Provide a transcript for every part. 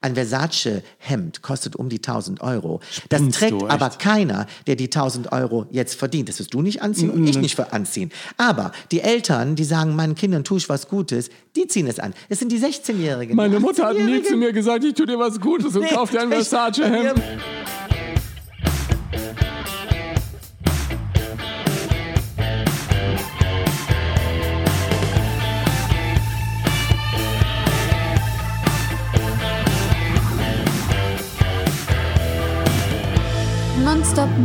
Ein Versace-Hemd kostet um die 1000 Euro. Das Spinnst trägt du, aber keiner, der die 1000 Euro jetzt verdient. Das wirst du nicht anziehen und ich nicht anziehen. Aber die Eltern, die sagen, meinen Kindern tue ich was Gutes, die ziehen es an. Es sind die 16-Jährigen. Meine Mutter hat nie 18-Jährigen. zu mir gesagt, ich tue dir was Gutes und Nee, kauf dir ein. Versace-Hemd.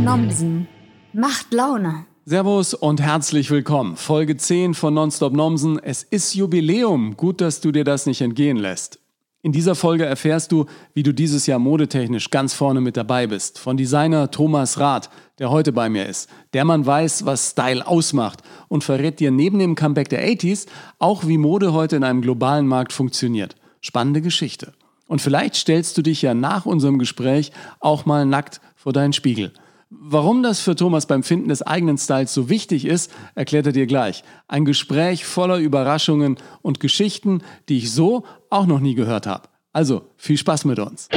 Nomsen. Macht Laune. Servus und herzlich willkommen. Folge 10 von Nonstop Nomsen. Es ist Jubiläum. Gut, dass du dir das nicht entgehen lässt. In dieser Folge erfährst du, wie du dieses Jahr modetechnisch ganz vorne mit dabei bist. Von Designer Thomas Rath, der heute bei mir ist. Der Mann weiß, was Style ausmacht und verrät dir neben dem Comeback der 80s auch, wie Mode heute in einem globalen Markt funktioniert. Spannende Geschichte. Und vielleicht stellst du dich ja nach unserem Gespräch auch mal nackt vor deinen Spiegel. Warum das für Thomas beim Finden des eigenen Styles so wichtig ist, erklärt er dir gleich. Ein Gespräch voller Überraschungen und Geschichten, die ich so auch noch nie gehört habe. Also, viel Spaß mit uns.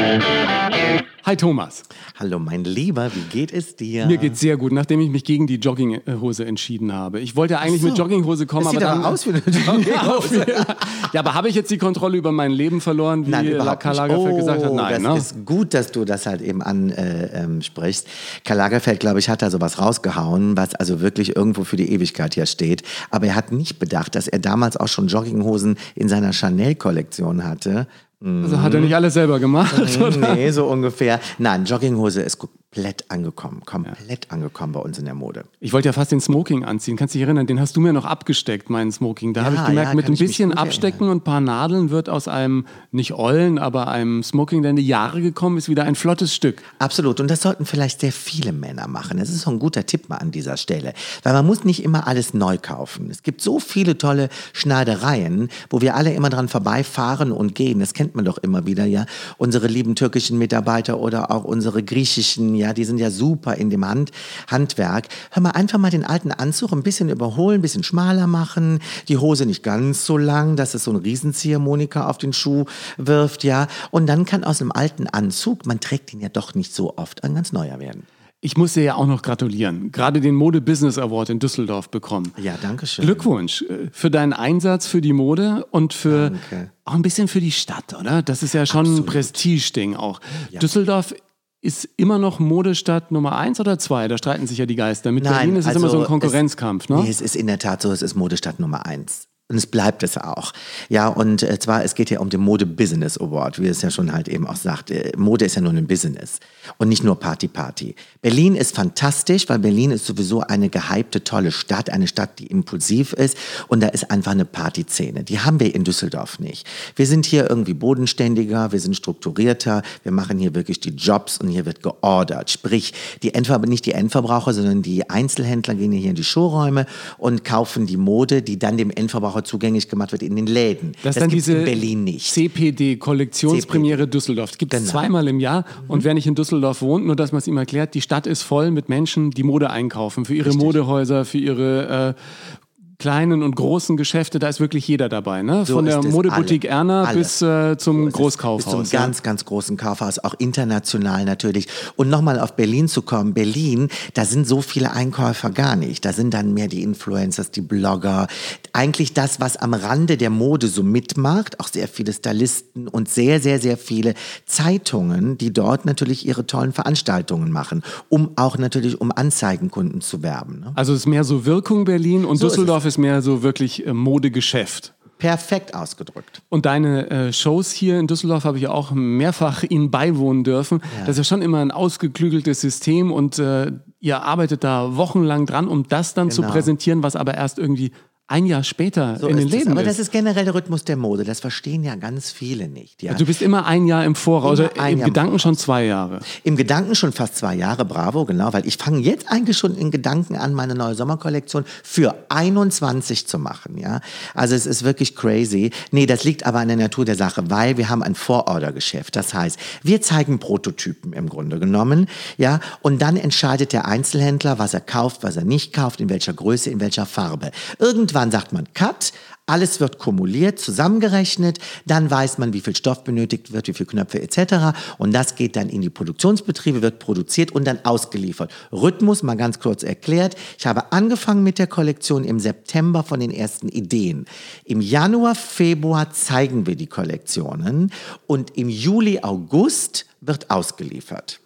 Hi Thomas. Hallo mein Lieber, wie geht es dir? Mir geht's sehr gut, nachdem ich mich gegen die Jogginghose entschieden habe. Ich wollte ja eigentlich so. mit Jogginghose kommen, das sieht aber aber dann aus wie eine Jogginghose. ja, aber habe ich jetzt die Kontrolle über mein Leben verloren, wie überhaupt Karl. Lagerfeld oh, gesagt hat? Nein, das ne? ist gut, dass du das halt eben ansprichst. Äh, ähm. Karl Lagerfeld, glaube ich, hat da sowas rausgehauen, was also wirklich irgendwo für die Ewigkeit hier steht. Aber er hat nicht bedacht, dass er damals auch schon Jogginghosen in seiner Chanel-Kollektion hatte. Also hat er nicht alles selber gemacht? oder? Nee, so ungefähr. Nein, Jogginghose ist komplett angekommen. Komplett angekommen bei uns in der Mode. Ich wollte ja fast den Smoking anziehen. Kannst du dich erinnern? Den hast du mir noch abgesteckt, meinen Smoking. Da habe ich gemerkt, ja, mit ein bisschen Abstecken und ein paar Nadeln wird aus einem, nicht Ollen, aber einem Smoking, der in die Jahre gekommen ist, wieder ein flottes Stück. Absolut. Und das sollten vielleicht sehr viele Männer machen. Das ist so ein guter Tipp mal an dieser Stelle. Weil man muss nicht immer alles neu kaufen. Es gibt so viele tolle Schneidereien, wo wir alle immer dran vorbeifahren und gehen. Das kennt man doch immer wieder, ja. Unsere lieben türkischen Mitarbeiter oder auch unsere griechischen, ja, die sind ja super in dem Hand Handwerk. Hör mal, einfach mal den alten Anzug ein bisschen überholen, ein bisschen schmaler machen, die Hose nicht ganz so lang, dass es so ein Riesenziehharmonika auf den Schuh wirft, ja. Und dann kann aus einem alten Anzug, man trägt ihn ja doch nicht so oft, ein ganz neuer werden. Ich muss dir ja auch noch gratulieren. Gerade den Mode Business Award in Düsseldorf bekommen. Ja, danke schön. Glückwunsch äh, für deinen Einsatz für die Mode und für Danke. auch ein bisschen für die Stadt, oder? Das ist ja schon ein Absolut. Prestigeding auch. Düsseldorf ist immer noch Modestadt Nummer eins oder zwei? Da streiten sich ja die Geister. Mit Berlin ist es immer so ein Konkurrenzkampf, also es, ne? Nee, es ist in der Tat so, es ist Modestadt Nummer eins. Und es bleibt es auch. Ja, und äh, zwar, es geht ja um den Mode Business Award, wie es ja schon halt eben auch sagt. Äh, Mode ist ja nur ein Business und nicht nur Party Party. Berlin ist fantastisch, weil Berlin ist sowieso eine gehypte, tolle Stadt, eine Stadt, die impulsiv ist und da ist einfach eine Partyszene. Die haben wir in Düsseldorf nicht. Wir sind hier irgendwie bodenständiger, wir sind strukturierter, wir machen hier wirklich die Jobs und hier wird geordert. Sprich, die Endver nicht die Endverbraucher, sondern die Einzelhändler gehen hier in die Showräume und kaufen die Mode, die dann dem Endverbraucher zugänglich gemacht wird in den Läden. Das ist dann gibt's diese in Berlin nicht. CPD, Kollektionspremiere Düsseldorf. Gibt es Genau. zweimal im Jahr. Und wer nicht in Düsseldorf wohnt, nur dass man es ihm erklärt, die Stadt ist voll mit Menschen, die Mode einkaufen. Für ihre Modehäuser, für ihre äh, kleinen und großen Geschäfte. Da ist wirklich jeder dabei. Ne? So Von der. Modeboutique Alle. Erna Alle. bis äh, zum So. Großkaufhaus. Bis zum ja. ganz, ganz großen Kaufhaus, auch international natürlich. Und nochmal auf Berlin zu kommen. Berlin, da sind so viele Einkäufer gar nicht. Da sind dann mehr die Influencers, die Blogger. Eigentlich das, was am Rande der Mode so mitmacht. Auch sehr viele Stylisten und sehr, sehr, sehr viele Zeitungen, die dort natürlich ihre tollen Veranstaltungen machen. Um auch natürlich, um Anzeigenkunden zu werben. Ne? Also es ist mehr so Wirkung Berlin und So Düsseldorf ist, mehr so wirklich äh, Modegeschäft. Perfekt ausgedrückt. Und deine äh, Shows hier in Düsseldorf habe ich ja auch mehrfach ihnen beiwohnen dürfen. Das ist ja schon immer ein ausgeklügeltes System und äh, ihr arbeitet da wochenlang dran, um das dann zu Genau. präsentieren, was aber erst irgendwie ein Jahr später So in den. Läden Aber ist. das ist generell der Rhythmus der Mode. Das verstehen ja ganz viele nicht. Ja. du bist immer ein Jahr im Voraus, Immer also im Jahr Gedanken schon zwei Jahre. Im Gedanken schon fast zwei Jahre, bravo, genau, weil ich fange jetzt eigentlich schon in Gedanken an, meine neue Sommerkollektion für 21 zu machen, ja. Also es ist wirklich crazy. Nee, das liegt aber an der Natur der Sache, weil wir haben ein Vorordergeschäft. Das heißt, wir zeigen Prototypen im Grunde genommen, ja, und dann entscheidet der Einzelhändler, was er kauft, was er nicht kauft, in welcher Größe, in welcher Farbe. Irgendwann irgendwann sagt man Cut, alles wird kumuliert, zusammengerechnet, dann weiß man, wie viel Stoff benötigt wird, wie viele Knöpfe etc. Und das geht dann in die Produktionsbetriebe, wird produziert und dann ausgeliefert. Rhythmus, mal ganz kurz erklärt. Ich habe angefangen mit der Kollektion im September von den ersten Ideen. Im Januar, Februar zeigen wir die Kollektionen und im Juli, August wird ausgeliefert.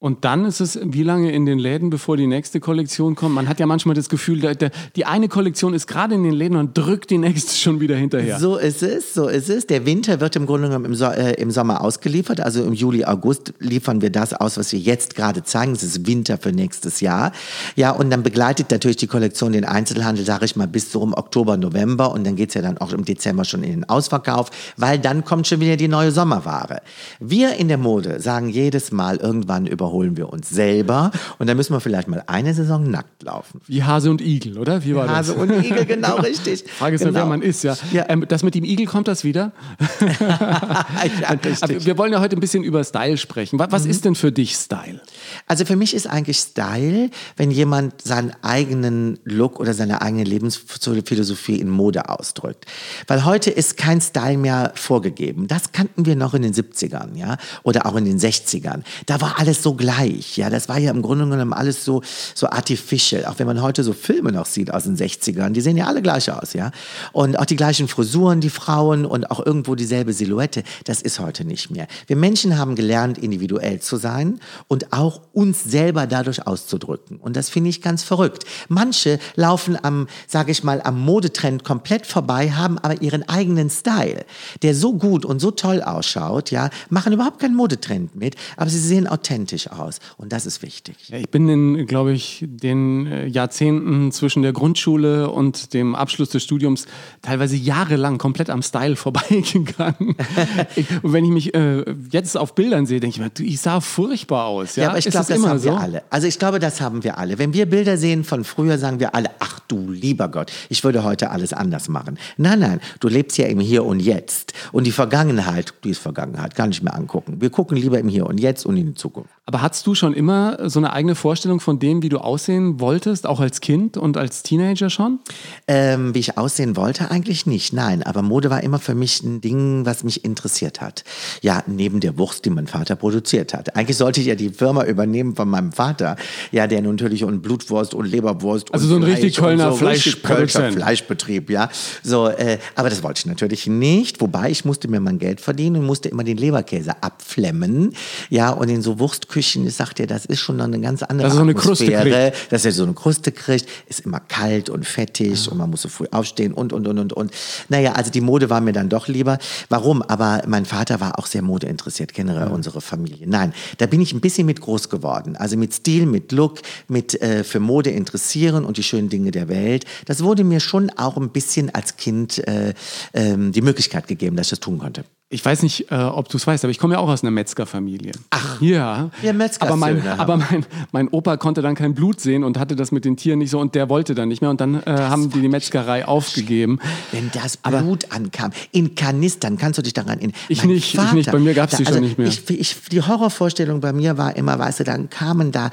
Und dann ist es wie lange in den Läden, bevor die nächste Kollektion kommt? Man hat ja manchmal das Gefühl, der, der, die eine Kollektion ist gerade in den Läden und drückt die nächste schon wieder hinterher. So ist es, so ist es. Der Winter wird im Grunde genommen im, so äh, im Sommer ausgeliefert. Also im Juli, August liefern wir das aus, was wir jetzt gerade zeigen. Es ist Winter für nächstes Jahr. Ja, und dann begleitet natürlich die Kollektion den Einzelhandel, sage ich mal, bis so um Oktober, November. Und dann geht's ja dann auch im Dezember schon in den Ausverkauf, weil dann kommt schon wieder die neue Sommerware. Wir in der Mode sagen jedes Mal irgendwann über überholen wir uns selber und dann müssen wir vielleicht mal eine Saison nackt laufen. Wie Hase und Igel, oder? Wie war Hase das? und Igel, genau richtig. Frage ist genau. nur, wer man ist, ja. ja. Ähm, das mit dem Igel kommt das wieder? ja, wir wollen ja heute ein bisschen über Style sprechen. Was, was mhm. ist denn für dich Style? Also für mich ist eigentlich Style, wenn jemand seinen eigenen Look oder seine eigene Lebensphilosophie in Mode ausdrückt. Weil heute ist kein Style mehr vorgegeben. Das kannten wir noch in den 70ern, ja, oder auch in den 60ern. Da war alles so gleich, ja. Das war ja im Grunde genommen alles so, so artificial. Auch wenn man heute so Filme noch sieht aus den 60ern, die sehen ja alle gleich aus, ja. Und auch die gleichen Frisuren, die Frauen und auch irgendwo dieselbe Silhouette. Das ist heute nicht mehr. Wir Menschen haben gelernt, individuell zu sein und auch uns selber dadurch auszudrücken. Und das finde ich ganz verrückt. Manche laufen am, sage ich mal, am Modetrend komplett vorbei, haben aber ihren eigenen Style, der so gut und so toll ausschaut, ja, machen überhaupt keinen Modetrend mit, aber sie sehen authentisch aus. Und das ist wichtig. Ich bin in, glaube ich, den äh, Jahrzehnten zwischen der Grundschule und dem Abschluss des Studiums teilweise jahrelang komplett am Style vorbeigegangen. und wenn ich mich äh, jetzt auf Bildern sehe, denke ich mir, ich sah furchtbar aus. Ja, ja aber ich glaube, das haben so? wir alle. Also ich glaube, das haben wir alle. Wenn wir Bilder sehen von früher, sagen wir alle, ach du lieber Gott, ich würde heute alles anders machen. Nein, nein, du lebst ja im Hier und Jetzt. Und die Vergangenheit, die ist Vergangenheit, kann ich mir angucken. Wir gucken lieber im Hier und Jetzt und in die Zukunft. Aber hattest du schon immer so eine eigene Vorstellung von dem, wie du aussehen wolltest, auch als Kind und als Teenager schon? Ähm, wie ich aussehen wollte, eigentlich nicht, nein. Aber Mode war immer für mich ein Ding, was mich interessiert hat. Ja, neben der Wurst, die mein Vater produziert hat. Eigentlich sollte ich ja die Firma übernehmen von meinem Vater, ja, der natürlich und Blutwurst und Leberwurst also und so ein richtig Kölner so Fleischproduzent. Fleischbetrieb, ja. So, äh, aber das wollte ich natürlich nicht. Wobei ich musste mir mein Geld verdienen und musste immer den Leberkäse abflemmen, ja, und in so Wurstküchen, ich sagte, das ist schon noch eine ganz andere das ist so eine Atmosphäre, dass er so eine Kruste kriegt, ist immer kalt und fettig ja. und man muss so früh aufstehen und und und und und. Naja, also die Mode war mir dann doch lieber. Warum? Aber mein Vater war auch sehr modeinteressiert, generell ja. unsere Familie. Nein, da bin ich ein bisschen mit groß geworden. Also mit Stil, mit Look, mit äh, für Mode interessieren und die schönen Dinge der Welt. Das wurde mir schon auch ein bisschen als Kind äh, äh, die Möglichkeit gegeben, dass ich das tun konnte. Ich weiß nicht, äh, ob du es weißt, aber ich komme ja auch aus einer Metzgerfamilie. Ach, ja. Wir Metzger aber mein, aber mein, mein Opa konnte dann kein Blut sehen und hatte das mit den Tieren nicht so und der wollte dann nicht mehr und dann äh, haben die die Metzgerei aufgegeben. Wenn das Blut aber ankam, in Kanistern, kannst du dich daran erinnern? Ich nicht, Vater, ich nicht, bei mir gab es die also schon nicht mehr. Ich, ich, die Horrorvorstellung bei mir war immer, weißt du, dann kamen da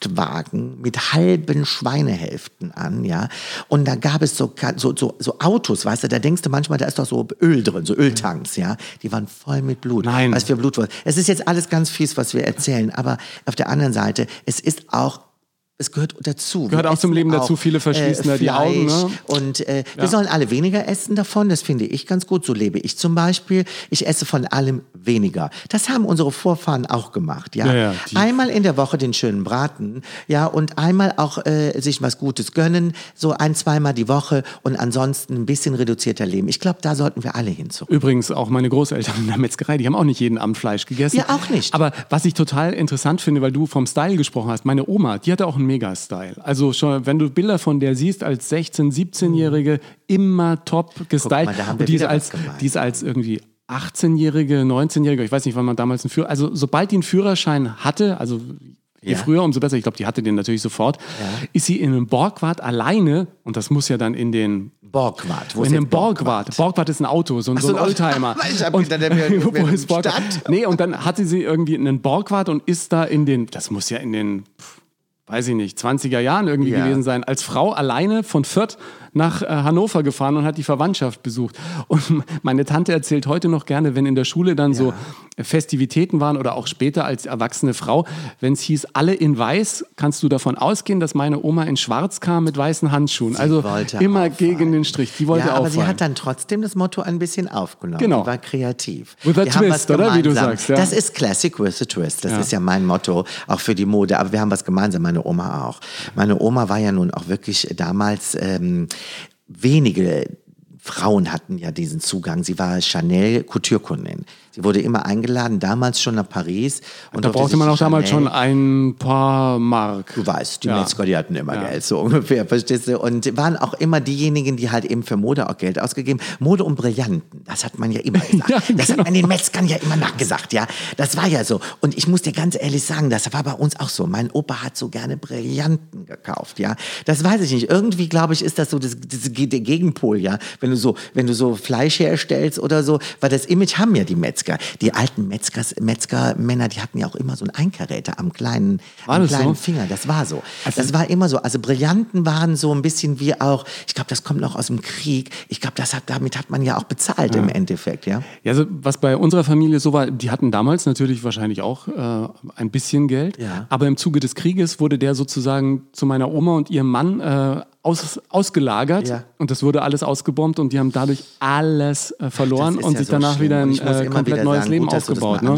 Lastwagen mit halben Schweinehälften an, ja, und da gab es so, so, so, so Autos, weißt du, da denkst du manchmal, da ist doch so Öl drin, so Öltanks, ja die waren voll mit Blut. Nein. Was für Blut war. Es ist jetzt alles ganz fies, was wir erzählen, aber auf der anderen Seite, es ist auch es gehört dazu. Gehört auch zum Leben dazu. Viele verschließen äh, da die Augen. Ne? Und äh, ja. wir sollen alle weniger essen davon. Das finde ich ganz gut. So lebe ich zum Beispiel. Ich esse von allem weniger. Das haben unsere Vorfahren auch gemacht. Ja, ja, ja einmal in der Woche den schönen Braten. Ja, und einmal auch äh, sich was Gutes gönnen. So ein, zweimal die Woche und ansonsten ein bisschen reduzierter leben. Ich glaube, da sollten wir alle hin. Übrigens auch meine Großeltern in der Metzgerei. Die haben auch nicht jeden Abend Fleisch gegessen. Ja, auch nicht. Aber was ich total interessant finde, weil du vom Style gesprochen hast. Meine Oma, die hatte auch einen Mega-Style. Also schon, wenn du Bilder von der siehst als 16-, 17-Jährige, immer top gestylt. Mal, die ist, als, die ist als irgendwie 18-Jährige, 19-Jährige, ich weiß nicht, wann man damals einen Führerschein, also sobald die einen Führerschein hatte, also Je ja. früher, umso besser. Ich glaube, die hatte den natürlich sofort. Ja. Ist sie in einem Borgwart alleine, und das muss ja dann in den. Borgwart, wo in ist einem Borgwart. Borgwart ist ein Auto, so, ein, so ein Oldtimer. ich habe gedacht, der wäre wo ist Borgwart? Nee, und dann hatte sie irgendwie einen Borgwart und ist da in den. Das muss ja in den. Weiß ich nicht, 20er Jahren irgendwie ja. gewesen sein, als Frau alleine von Fürth nach äh, Hannover gefahren und hat die Verwandtschaft besucht. Und meine Tante erzählt heute noch gerne, wenn in der Schule dann so Festivitäten waren oder auch später als erwachsene Frau, wenn es hieß, alle in weiß, kannst du davon ausgehen, dass meine Oma in schwarz kam mit weißen Handschuhen. Sie also immer auffallen. gegen den Strich. Die wollte ja, aber auffallen. sie hat dann trotzdem das Motto ein bisschen aufgenommen. Genau. Die war kreativ. With a Wir twist, oder? Wie du sagst, ja. Das ist Classic with a Twist. Das Ja. ist ja mein Motto, auch für die Mode. Aber wir haben was gemeinsam, meine Oma auch. Meine Oma war ja nun auch wirklich damals ähm, wenige Frauen hatten ja diesen Zugang. Sie war Chanel Couture-Kundin. Sie wurde immer eingeladen, damals schon nach Paris. Und da brauchte man auch die damals schon Chanel- ein paar Mark. Du weißt, die Ja. Metzger, die hatten immer Ja. Geld, so ungefähr, verstehst du? Und waren auch immer diejenigen, die halt eben für Mode auch Geld ausgegeben. Mode und Brillanten, das hat man ja immer gesagt. Ja, Das genau. hat man den Metzgern ja immer nachgesagt, ja. Das war ja so. Und ich muss dir ganz ehrlich sagen, das war bei uns auch so. Mein Opa hat so gerne Brillanten gekauft, ja. Das weiß ich nicht. Irgendwie, glaube ich, ist das so das, das, der Gegenpol, ja. Wenn du so, wenn du so Fleisch herstellst oder so, weil das Image haben ja die Metzger. Die alten Metzgers, Metzgermänner, die hatten ja auch immer so einen Einkaräter am kleinen, am kleinen so? Finger. Das war so. das war immer so. Also Brillanten waren so ein bisschen wie auch, ich glaube, das kommt noch aus dem Krieg. Ich glaube, das hat, damit hat man ja auch bezahlt im Endeffekt, ja. Ja, also was bei unserer Familie so war, die hatten damals natürlich wahrscheinlich auch äh, ein bisschen Geld, Ja. aber im Zuge des Krieges wurde der sozusagen zu meiner Oma und ihrem Mann äh, aus, ausgelagert Ja. und das wurde alles ausgebombt und die haben dadurch alles äh, verloren und ja sich so danach schlimm. wieder ein äh, komplett wieder neues sagen, Leben gut, aufgebaut. Ne?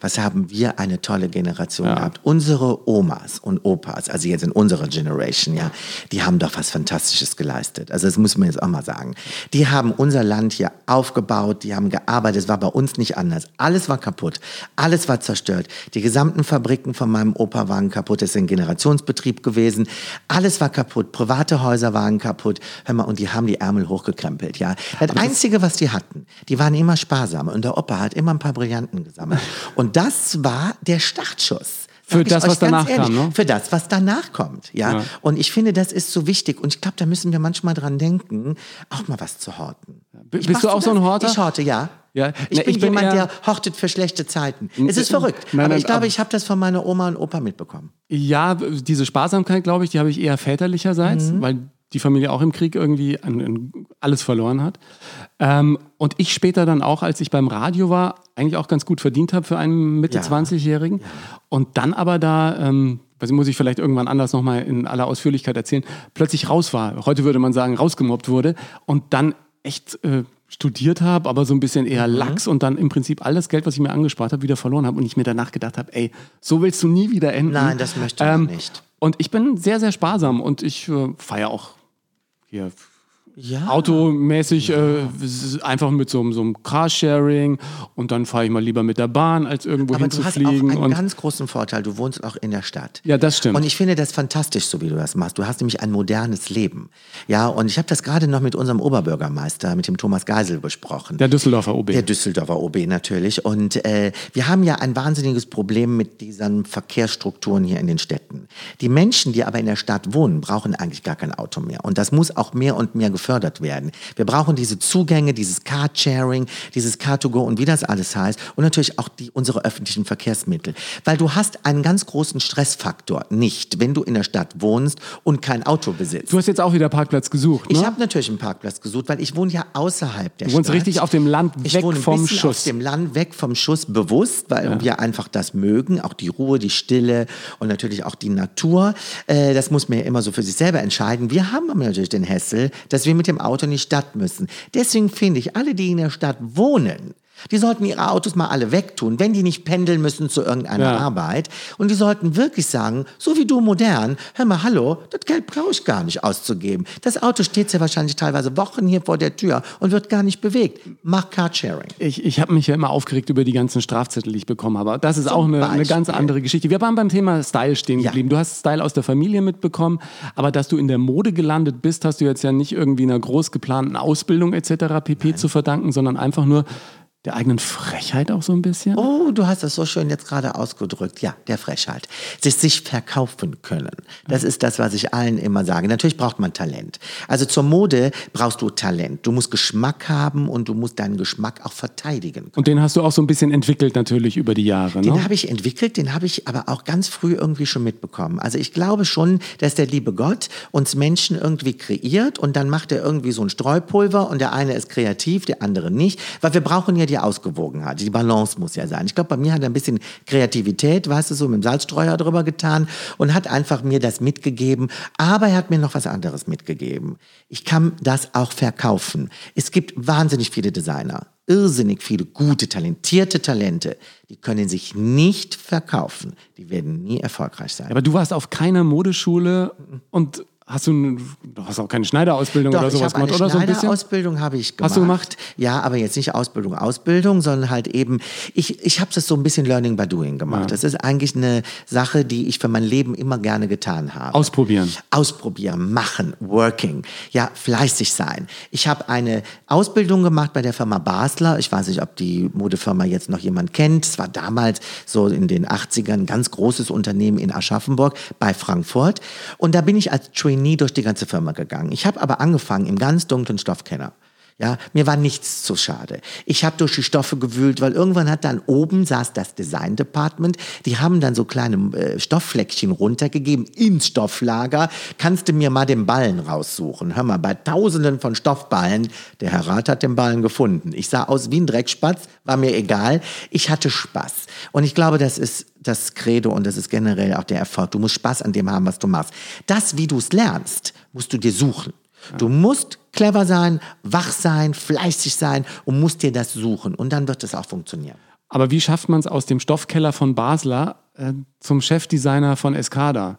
Was haben wir eine tolle Generation gehabt? Unsere Omas und Opas, also jetzt in unserer Generation, ja, die haben doch was Fantastisches geleistet. Also das muss man jetzt auch mal sagen. Die haben unser Land hier aufgebaut, die haben gearbeitet. Es war bei uns nicht anders. Alles war kaputt, alles war zerstört. Die gesamten Fabriken von meinem Opa waren kaputt. Das ist ein Generationsbetrieb gewesen. Alles war kaputt. Private Häuser waren kaputt. Hör mal, und die haben die Ärmel hochgekrempelt, ja. Das Einzige, was die hatten, die waren immer sparsam. Und der Opa hat immer ein paar Brillanten gesammelt. Und das war der Startschuss. Für das, was danach ehrlich, kam, ne? Für das, was danach kommt, ja? Ja. Und ich finde, das ist so wichtig. Und ich glaube, da müssen wir manchmal dran denken, auch mal was zu horten. B- Ich bist du auch so ein. Horter? Ich horte, ja. Ja, Ich, ne, bin ich bin jemand, der hortet für schlechte Zeiten. Es ist verrückt. nein, aber nein, ich glaube, aber- ich habe das von meiner Oma und Opa mitbekommen. Ja, diese Sparsamkeit, glaube ich, die habe ich eher väterlicherseits, Mhm. weil die Familie auch im Krieg irgendwie an, an alles verloren hat. Ähm, und ich später dann auch, als ich beim Radio war, eigentlich auch ganz gut verdient habe für einen Mitte Ja. 20-Jährigen. Und dann aber da, ähm, ich, muss ich vielleicht irgendwann anders nochmal in aller Ausführlichkeit erzählen, plötzlich raus war. Heute würde man sagen, rausgemobbt wurde. Und dann echt äh, studiert habe, aber so ein bisschen eher Mhm. lax und dann im Prinzip alles Geld, was ich mir angespart habe, wieder verloren habe und ich mir danach gedacht habe, ey, so willst du nie wieder enden. Nein, das möchte man nicht. Und ich bin sehr, sehr sparsam und ich äh, feiere auch hier Ja. automäßig äh, einfach mit so, einem- so einem Carsharing und dann fahre ich mal lieber mit der Bahn, als irgendwo Aber du hast auch hinzufliegen. einen ganz großen Vorteil. Du wohnst auch in der Stadt. Ja, das stimmt. Und ich finde das fantastisch, so wie du das machst. Du hast nämlich ein modernes Leben. Ja, und ich habe das gerade noch mit unserem Oberbürgermeister, mit dem Thomas Geisel besprochen. der Düsseldorfer OB. Der Düsseldorfer OB natürlich. Und äh, wir haben ja ein wahnsinniges Problem mit diesen Verkehrsstrukturen hier in den Städten. Die Menschen, die aber in der Stadt wohnen, brauchen eigentlich gar kein Auto mehr. Und das muss auch mehr und mehr gefördert werden. Wir brauchen diese Zugänge, dieses Car-Sharing, dieses Car-to-go und wie das alles heißt. Und natürlich auch die, unsere öffentlichen Verkehrsmittel. Weil du hast einen ganz großen Stressfaktor nicht, wenn du in der Stadt wohnst und kein Auto besitzt. du hast jetzt auch wieder Parkplatz gesucht, ne? Ich habe natürlich einen Parkplatz gesucht, weil ich wohne ja außerhalb der Du wohnst Stadt. richtig auf dem Land, ich weg wohne ein vom Schuss. Auf dem Land, weg vom Schuss, bewusst, weil wir einfach das mögen, auch die Ruhe, die Stille und natürlich auch die Natur. Äh, das muss man ja immer so für sich selber entscheiden. Wir haben aber natürlich den Hessel, dass wir mit dem Auto in die Stadt müssen. Deswegen finde ich, alle, die in der Stadt wohnen, die sollten ihre Autos mal alle wegtun, wenn die nicht pendeln müssen zu irgendeiner Ja. Arbeit. Und die sollten wirklich sagen, so wie du modern, hör mal, hallo, das Geld brauche ich gar nicht auszugeben. Das Auto steht ja wahrscheinlich teilweise Wochen hier vor der Tür und wird gar nicht bewegt. Mach Carsharing. Ich, ich habe mich ja immer aufgeregt über die ganzen Strafzettel, die ich bekommen habe. Das ist auch eine, eine ganz andere Geschichte. Wir waren beim Thema Style stehen Ja. geblieben. Du hast Style aus der Familie mitbekommen, aber dass du in der Mode gelandet bist, hast du jetzt ja nicht irgendwie einer groß geplanten Ausbildung etc. pp. zu verdanken, sondern einfach nur der eigenen Frechheit auch so ein bisschen? Oh, du hast das so schön jetzt gerade ausgedrückt. Ja, der Frechheit. Sich, sich verkaufen können. Das ist das, was ich allen immer sage. Natürlich braucht man Talent. Also zur Mode brauchst du Talent. Du musst Geschmack haben und du musst deinen Geschmack auch verteidigen. Und den hast du auch so ein bisschen entwickelt natürlich über die Jahre, Den ne? habe ich entwickelt, den habe ich aber auch ganz früh irgendwie schon mitbekommen. Also ich glaube schon, dass der liebe Gott uns Menschen irgendwie kreiert und dann macht er irgendwie so ein Streupulver und der eine ist kreativ, der andere nicht. Weil wir brauchen ja die Ausgewogenheit, die Balance muss ja sein. Ich glaube, bei mir hat er ein bisschen Kreativität, weißt du, so mit dem Salzstreuer drüber getan und hat einfach mir das mitgegeben. Aber er hat mir noch was anderes mitgegeben. Ich kann das auch verkaufen. Es gibt wahnsinnig viele Designer irrsinnig viele gute, talentierte Talente, die können sich nicht verkaufen. Die werden nie erfolgreich sein. Aber du warst auf keiner Modeschule und hast du, du hast auch keine Schneiderausbildung Doch, oder sowas gemacht, oder so ein bisschen? Schneiderausbildung habe ich gemacht. Hast du gemacht? Ja, aber jetzt nicht Ausbildung, Ausbildung, sondern halt eben, ich, ich habe das so ein bisschen Learning by Doing gemacht. Das ist eigentlich eine Sache, die ich für mein Leben immer gerne getan habe. Ausprobieren. Ausprobieren, machen, working, ja, fleißig sein. Ich habe eine Ausbildung gemacht bei der Firma Basler. Ich weiß nicht, ob die Modefirma jetzt noch jemand kennt. Es war damals so in den 80ern ein ganz großes Unternehmen in Aschaffenburg bei Frankfurt. Und da bin ich als Trainee durch die ganze Firma gegangen. Ich habe aber angefangen im ganz dunklen Stoffkenner. Ja, mir war nichts zu schade. Ich habe durch die Stoffe gewühlt, weil irgendwann hat dann oben saß das Design Department. Die haben dann so kleine äh, Stofffleckchen runtergegeben ins Stofflager. Kannst du mir mal den Ballen raussuchen? Hör mal, bei Tausenden von Stoffballen. Der Herr Rat hat den Ballen gefunden. Ich sah aus wie ein Dreckspatz, war mir egal. Ich hatte Spaß. Und ich glaube, das ist das Credo und das ist generell auch der Erfolg. Du musst Spaß an dem haben, was du machst. Das, wie du es lernst, musst du dir suchen. Du musst clever sein, wach sein, fleißig sein und musst dir das suchen. Und dann wird es auch funktionieren. Aber wie schafft man es aus dem Stoffkeller von Basler äh, zum Chefdesigner von Escada?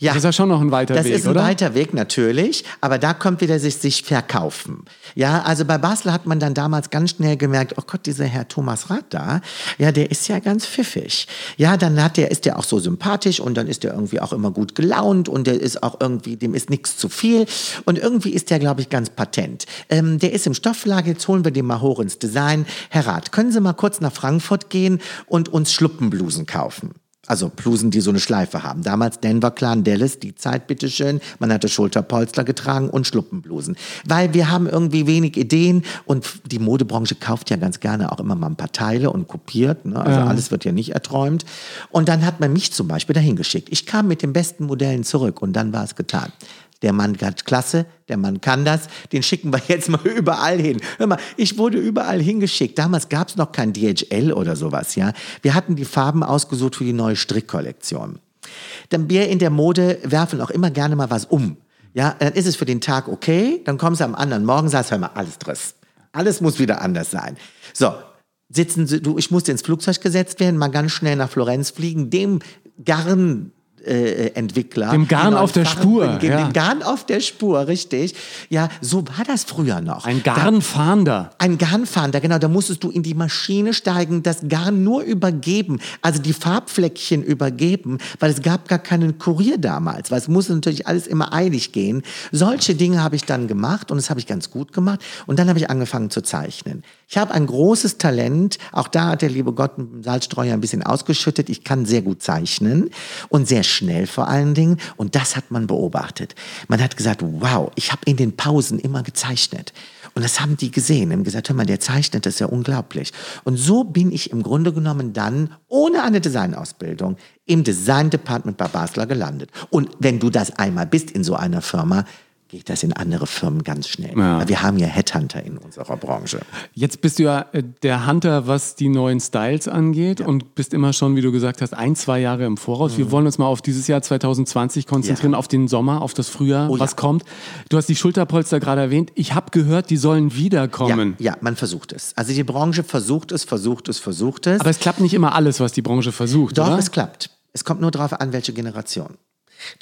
Ja. Das ist ja schon noch ein weiter Das Weg, ist ein oder? weiter Weg natürlich, aber da kommt wieder sich, sich verkaufen. Ja, also bei Basel hat man dann damals ganz schnell gemerkt, oh Gott, dieser Herr Thomas Rath da, ja, der ist ja ganz pfiffig. Ja, dann hat der, ist der auch so sympathisch und dann ist der irgendwie auch immer gut gelaunt und der ist auch irgendwie, dem ist nichts zu viel und irgendwie ist der, glaube ich, ganz patent. Ähm, der ist im Stofflager, jetzt holen wir den mal hoch ins Design. Herr Rath, können Sie mal kurz nach Frankfurt gehen und uns Schluppenblusen kaufen? Also Blusen, die so eine Schleife haben. Damals Denver Clan Dallas, die Zeit, bitteschön. Man hatte Schulterpolster getragen und Schluppenblusen. Weil wir haben irgendwie wenig Ideen und die Modebranche kauft ja ganz gerne auch immer mal ein paar Teile und kopiert. Ne? Also alles wird ja nicht erträumt. Und dann hat man mich zum Beispiel dahin geschickt. Ich kam mit den besten Modellen zurück und dann war es getan. Der Mann hat klasse, der Mann kann das, den schicken wir jetzt mal überall hin. Hör mal, ich wurde überall hingeschickt. Damals gab es noch kein DHL oder sowas, ja. Wir hatten die Farben ausgesucht für die neue Strickkollektion. Dann wir in der Mode werfen auch immer gerne mal was um. Ja, dann ist es für den Tag okay, dann kommst du am anderen Morgen, sagst, hör mal, alles Driss. Alles muss wieder anders sein. So, sitzen Sie, du, ich musste ins Flugzeug gesetzt werden, mal ganz schnell nach Florenz fliegen, dem Garn äh, Entwickler. Dem Garn auf der Farben, Spur, Dem ja. Garn auf der Spur, richtig. Ja, so war das früher noch. Ein Da- Garnfahnder. ein Garnfahnder, genau, da musstest du in die Maschine steigen, das Garn nur übergeben, also die Farbfleckchen übergeben, weil es gab gar keinen Kurier damals, weil es musste natürlich alles immer eilig gehen. Solche Dinge habe ich dann gemacht und das habe ich ganz gut gemacht und dann habe ich angefangen zu zeichnen. Ich habe ein großes Talent, auch da hat der liebe Gott Salzstreuer ein bisschen ausgeschüttet, ich kann sehr gut zeichnen und sehr schnell vor allen Dingen und das hat man beobachtet. Man hat gesagt, wow, ich habe in den Pausen immer gezeichnet. Und das haben die gesehen, haben gesagt, hör mal, der zeichnet, das ist ja unglaublich. Und so bin ich im Grunde genommen dann ohne eine Designausbildung im Design Department bei Basler gelandet. Und wenn du das einmal bist in so einer Firma, geht das in andere Firmen ganz schnell. Ja. Wir haben ja Headhunter in unserer Branche. Jetzt bist du ja äh, der Hunter, was die neuen Styles angeht und bist immer schon, wie du gesagt hast, ein, zwei Jahre im Voraus. Wir wollen uns mal auf dieses Jahr 2020 konzentrieren, Mhm. Ja. auf den Sommer, auf das Frühjahr, Oh ja. was kommt. Du hast die Schulterpolster gerade erwähnt. Ich habe gehört, die sollen wiederkommen. Ja, ja, man versucht es. Also die Branche versucht es, versucht es, versucht es. Aber es klappt nicht immer alles, was die Branche versucht, Doch, oder? es klappt. Es kommt nur darauf an, welche Generation.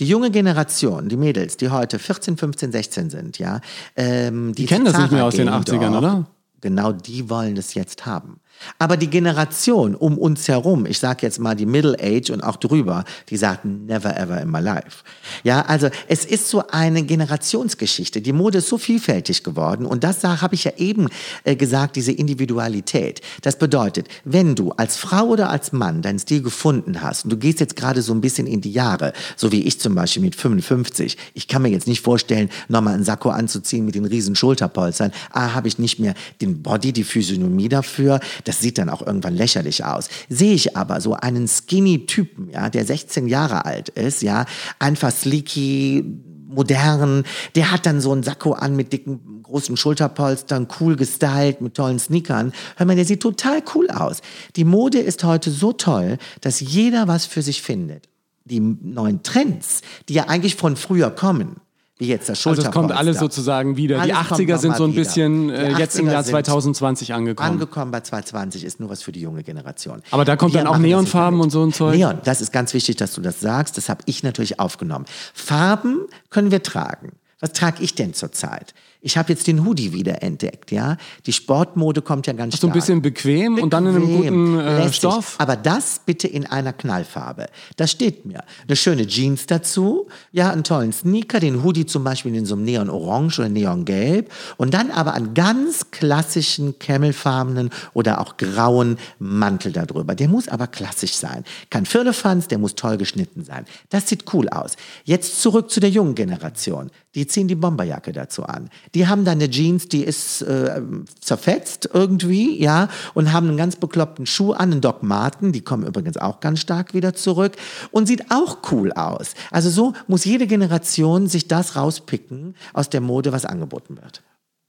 Die junge Generation, die Mädels, die heute 14, 15, 16 sind, ja, ähm, die, Die kennen das nicht mehr aus den Zara 80ern, gehen, oder? Genau, die wollen es jetzt haben. Aber die Generation um uns herum, ich sage jetzt mal die Middle Age und auch drüber, die sagt never ever in my life. Ja, also es ist so eine Generationsgeschichte. Die Mode ist so vielfältig geworden und das habe ich ja eben äh, gesagt, diese Individualität. Das bedeutet, wenn du als Frau oder als Mann deinen Stil gefunden hast und du gehst jetzt gerade so ein bisschen in die Jahre, so wie ich zum Beispiel mit 55, ich kann mir jetzt nicht vorstellen, nochmal einen Sakko anzuziehen mit den riesen Schulterpolstern. Ah, habe ich nicht mehr den Body, die Physiognomie dafür. Das sieht dann auch irgendwann lächerlich aus. Sehe ich aber so einen Skinny-Typen, ja, der 16 Jahre alt ist, ja, einfach sleeky, modern, der hat dann so einen Sakko an mit dicken, großen Schulterpolstern, cool gestylt, mit tollen Sneakern. Hör mal, der sieht total cool aus. Die Mode ist heute so toll, dass jeder was für sich findet. Die neuen Trends, die ja eigentlich von früher kommen, wie jetzt das Also es kommt alles sozusagen wieder. Alles die kommt 80er sind so ein nochmal bisschen wieder. äh, jetzt im Jahr 80er sind 2020 angekommen. Angekommen bei 220 ist nur was für die junge Generation. Aber da kommt Wir dann auch Neonfarben und so ein Zeug? Neon, das ist ganz wichtig, dass du das sagst. Das habe ich natürlich aufgenommen. Farben können wir tragen. Was trage ich denn zurzeit? Ich habe jetzt den Hoodie wieder entdeckt, ja. Die Sportmode kommt ja ganz so ein stark. bisschen bequem, und dann in einem Bequem, guten äh. Stoff. Aber das bitte in einer Knallfarbe. Das steht mir. Eine schöne Jeans dazu, ja, einen tollen Sneaker, den Hoodie zum Beispiel in so einem Neon-Orange oder Neon-Gelb und dann aber einen ganz klassischen camelfarbenen oder auch grauen Mantel darüber. Der muss aber klassisch sein. Kein Firlefanz, der muss toll geschnitten sein. Das sieht cool aus. Jetzt zurück zu der jungen Generation. Die ziehen die Bomberjacke dazu an. Die haben dann eine Jeans, die ist äh, zerfetzt irgendwie, ja, und haben einen ganz bekloppten Schuh an, einen Doc Marten, die kommen übrigens auch ganz stark wieder zurück und sieht auch cool aus. Also so muss jede Generation sich das rauspicken aus der Mode, was angeboten wird.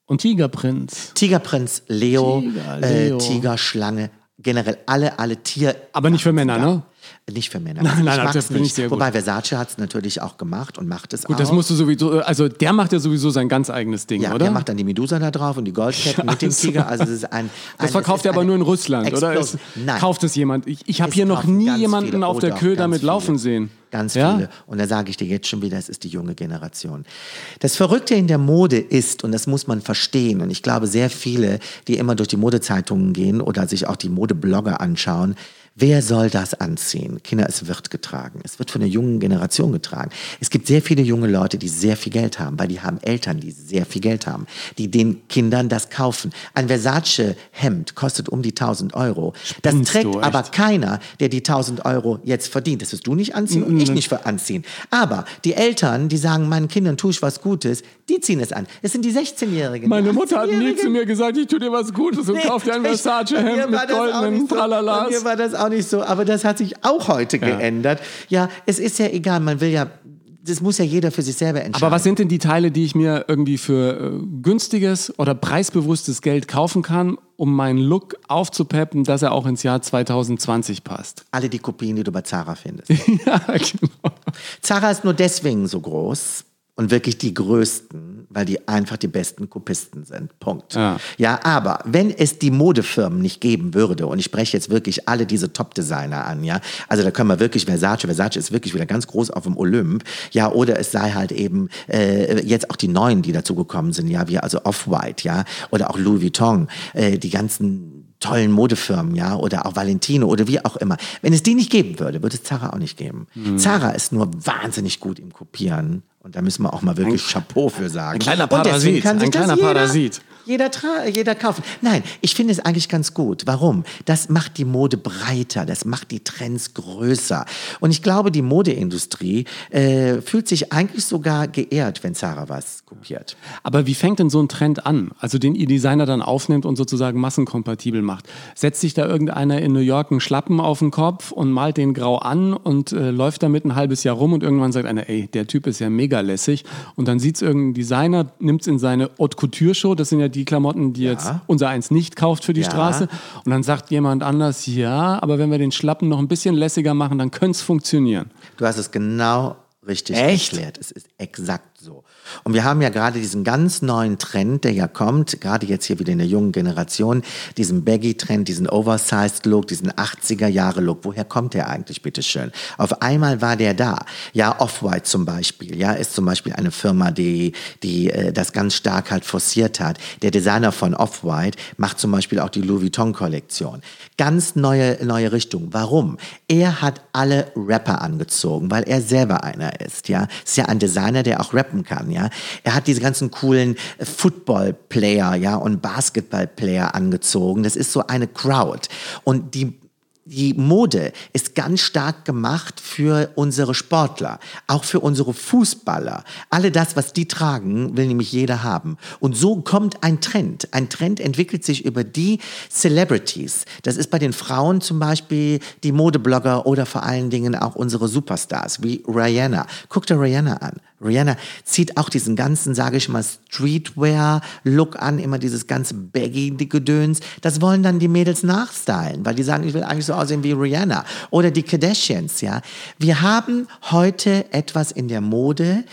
Und Tigerprinz. Tigerprinz, Leo, Tiger, Äh, Leo. Tiger, Schlange, generell alle, alle Tier. Aber nicht für Männer, ne? Nicht für Männer. Nein, nein, mag's das finde ich nicht. sehr gut. Wobei Versace hat es natürlich auch gemacht und macht es auch. Gut, das musst du sowieso, also der macht ja sowieso sein ganz eigenes Ding, ja, oder? der macht dann die Medusa da drauf und die Goldketten Ja, mit dem das- Tiger. Also es ist ein, Das ein, verkauft es er aber nur in Russland, oder? Es. Nein. Kauft es jemand? Ich, ich habe hier noch nie jemanden viele. auf der Köhl ganz damit viele. laufen sehen. Ganz Ja? viele. Und da sage ich dir jetzt schon wieder, es ist die junge Generation. Das Verrückte in der Mode ist, und das muss man verstehen, und ich glaube, sehr viele, die immer durch die Modezeitungen gehen oder sich auch die Modeblogger anschauen, Wer soll das anziehen? Kinder, es wird getragen. Es wird von der jungen Generation getragen. Es gibt sehr viele junge Leute, die sehr viel Geld haben, weil die haben Eltern, die sehr viel Geld haben, die den Kindern das kaufen. Ein Versace-Hemd kostet um die 1000 Euro. Das Spinnst trägt du, echt? aber keiner, der die 1000 Euro jetzt verdient. Das wirst du nicht anziehen und ich nicht für anziehen. Aber die Eltern, die sagen, meinen Kindern tue ich was Gutes, die ziehen es an. Es sind die 16-Jährigen. Meine Mutter hat nie 18-Jährigen. zu mir gesagt, ich tue dir was Gutes und Nee, kauf dir ein Versace-Hemd mit goldenen so. Tralalas. mir war das auch nicht so, aber das hat sich auch heute geändert. Ja, es ist ja egal, man will ja, das muss ja jeder für sich selber entscheiden. Aber was sind denn die Teile, die ich mir irgendwie für äh, günstiges oder preisbewusstes Geld kaufen kann, um meinen Look aufzupeppen, dass er auch ins Jahr 2020 passt? Alle die Kopien, die du bei Zara findest. ja, genau. Zara ist nur deswegen so groß und wirklich die größten, weil die einfach die besten Kopisten sind. Punkt. Ja. ja, aber wenn es die Modefirmen nicht geben würde, und ich spreche jetzt wirklich alle diese Top-Designer an, ja, also da können wir wirklich Versace, Versace ist wirklich wieder ganz groß auf dem Olymp, ja, oder es sei halt eben äh, jetzt auch die neuen, die dazugekommen sind, ja, wie also Off-White, ja, oder auch Louis Vuitton, äh, die ganzen tollen Modefirmen, ja, oder auch Valentino oder wie auch immer. Wenn es die nicht geben würde, würde es Zara auch nicht geben. Mhm. Zara ist nur wahnsinnig gut im Kopieren. Und da müssen wir auch mal wirklich Chapeau für sagen. ein kleiner Parasit, ein kleiner Parasit. Jeder, tra- jeder kaufen. Nein, ich finde es eigentlich ganz gut. Warum? Das macht die Mode breiter, das macht die Trends größer. Und ich glaube, die Modeindustrie äh, fühlt sich eigentlich sogar geehrt, wenn Zara was kopiert. Aber wie fängt denn so ein Trend an? Also den ihr Designer dann aufnimmt und sozusagen massenkompatibel macht. Setzt sich da irgendeiner in New York einen Schlappen auf den Kopf und malt den grau an und äh, läuft damit ein halbes Jahr rum und irgendwann sagt einer, ey, der Typ ist ja mega lässig. Und dann sieht es irgendein Designer, nimmt es in seine Haute Couture Show, das sind ja die Klamotten, die jetzt unser eins nicht kauft für die Ja. Straße. Und dann sagt jemand anders, ja, aber wenn wir den Schlappen noch ein bisschen lässiger machen, dann könnte es funktionieren. Du hast es genau richtig Echt? erklärt. Es ist exakt so. Und wir haben ja gerade diesen ganz neuen Trend, der ja kommt, gerade jetzt hier wieder in der jungen Generation, diesen Baggy-Trend, diesen Oversized-Look, diesen 80er-Jahre-Look. Woher kommt der eigentlich, bitteschön? Auf einmal war der da. Ja, Off-White zum Beispiel, ja, ist zum Beispiel eine Firma, die, die äh, das ganz stark halt forciert hat. Der Designer von Off-White macht zum Beispiel auch die Louis Vuitton-Kollektion. Ganz neue, neue Richtung. Warum? Er hat alle Rapper angezogen, weil er selber einer ist, ja. Ist ja ein Designer, der auch rappen kann, ja. Er hat diese ganzen coolen Football-Player, ja, und Basketball-Player angezogen. Das ist so eine Crowd. Und die die Mode ist ganz stark gemacht für unsere Sportler, auch für unsere Fußballer. Alle das, was die tragen, will nämlich jeder haben. Und so kommt ein Trend. Ein Trend entwickelt sich über die Celebrities. Das ist bei den Frauen zum Beispiel die Modeblogger oder vor allen Dingen auch unsere Superstars wie Rihanna. Guck dir Rihanna an. Rihanna zieht auch diesen ganzen, sage ich mal, Streetwear-Look an, immer dieses ganze Baggy-Gedöns. Das wollen dann die Mädels nachstylen, weil die sagen, ich will eigentlich so aussehen wie Rihanna. Oder die Kardashians, ja. Wir haben heute etwas in der Mode,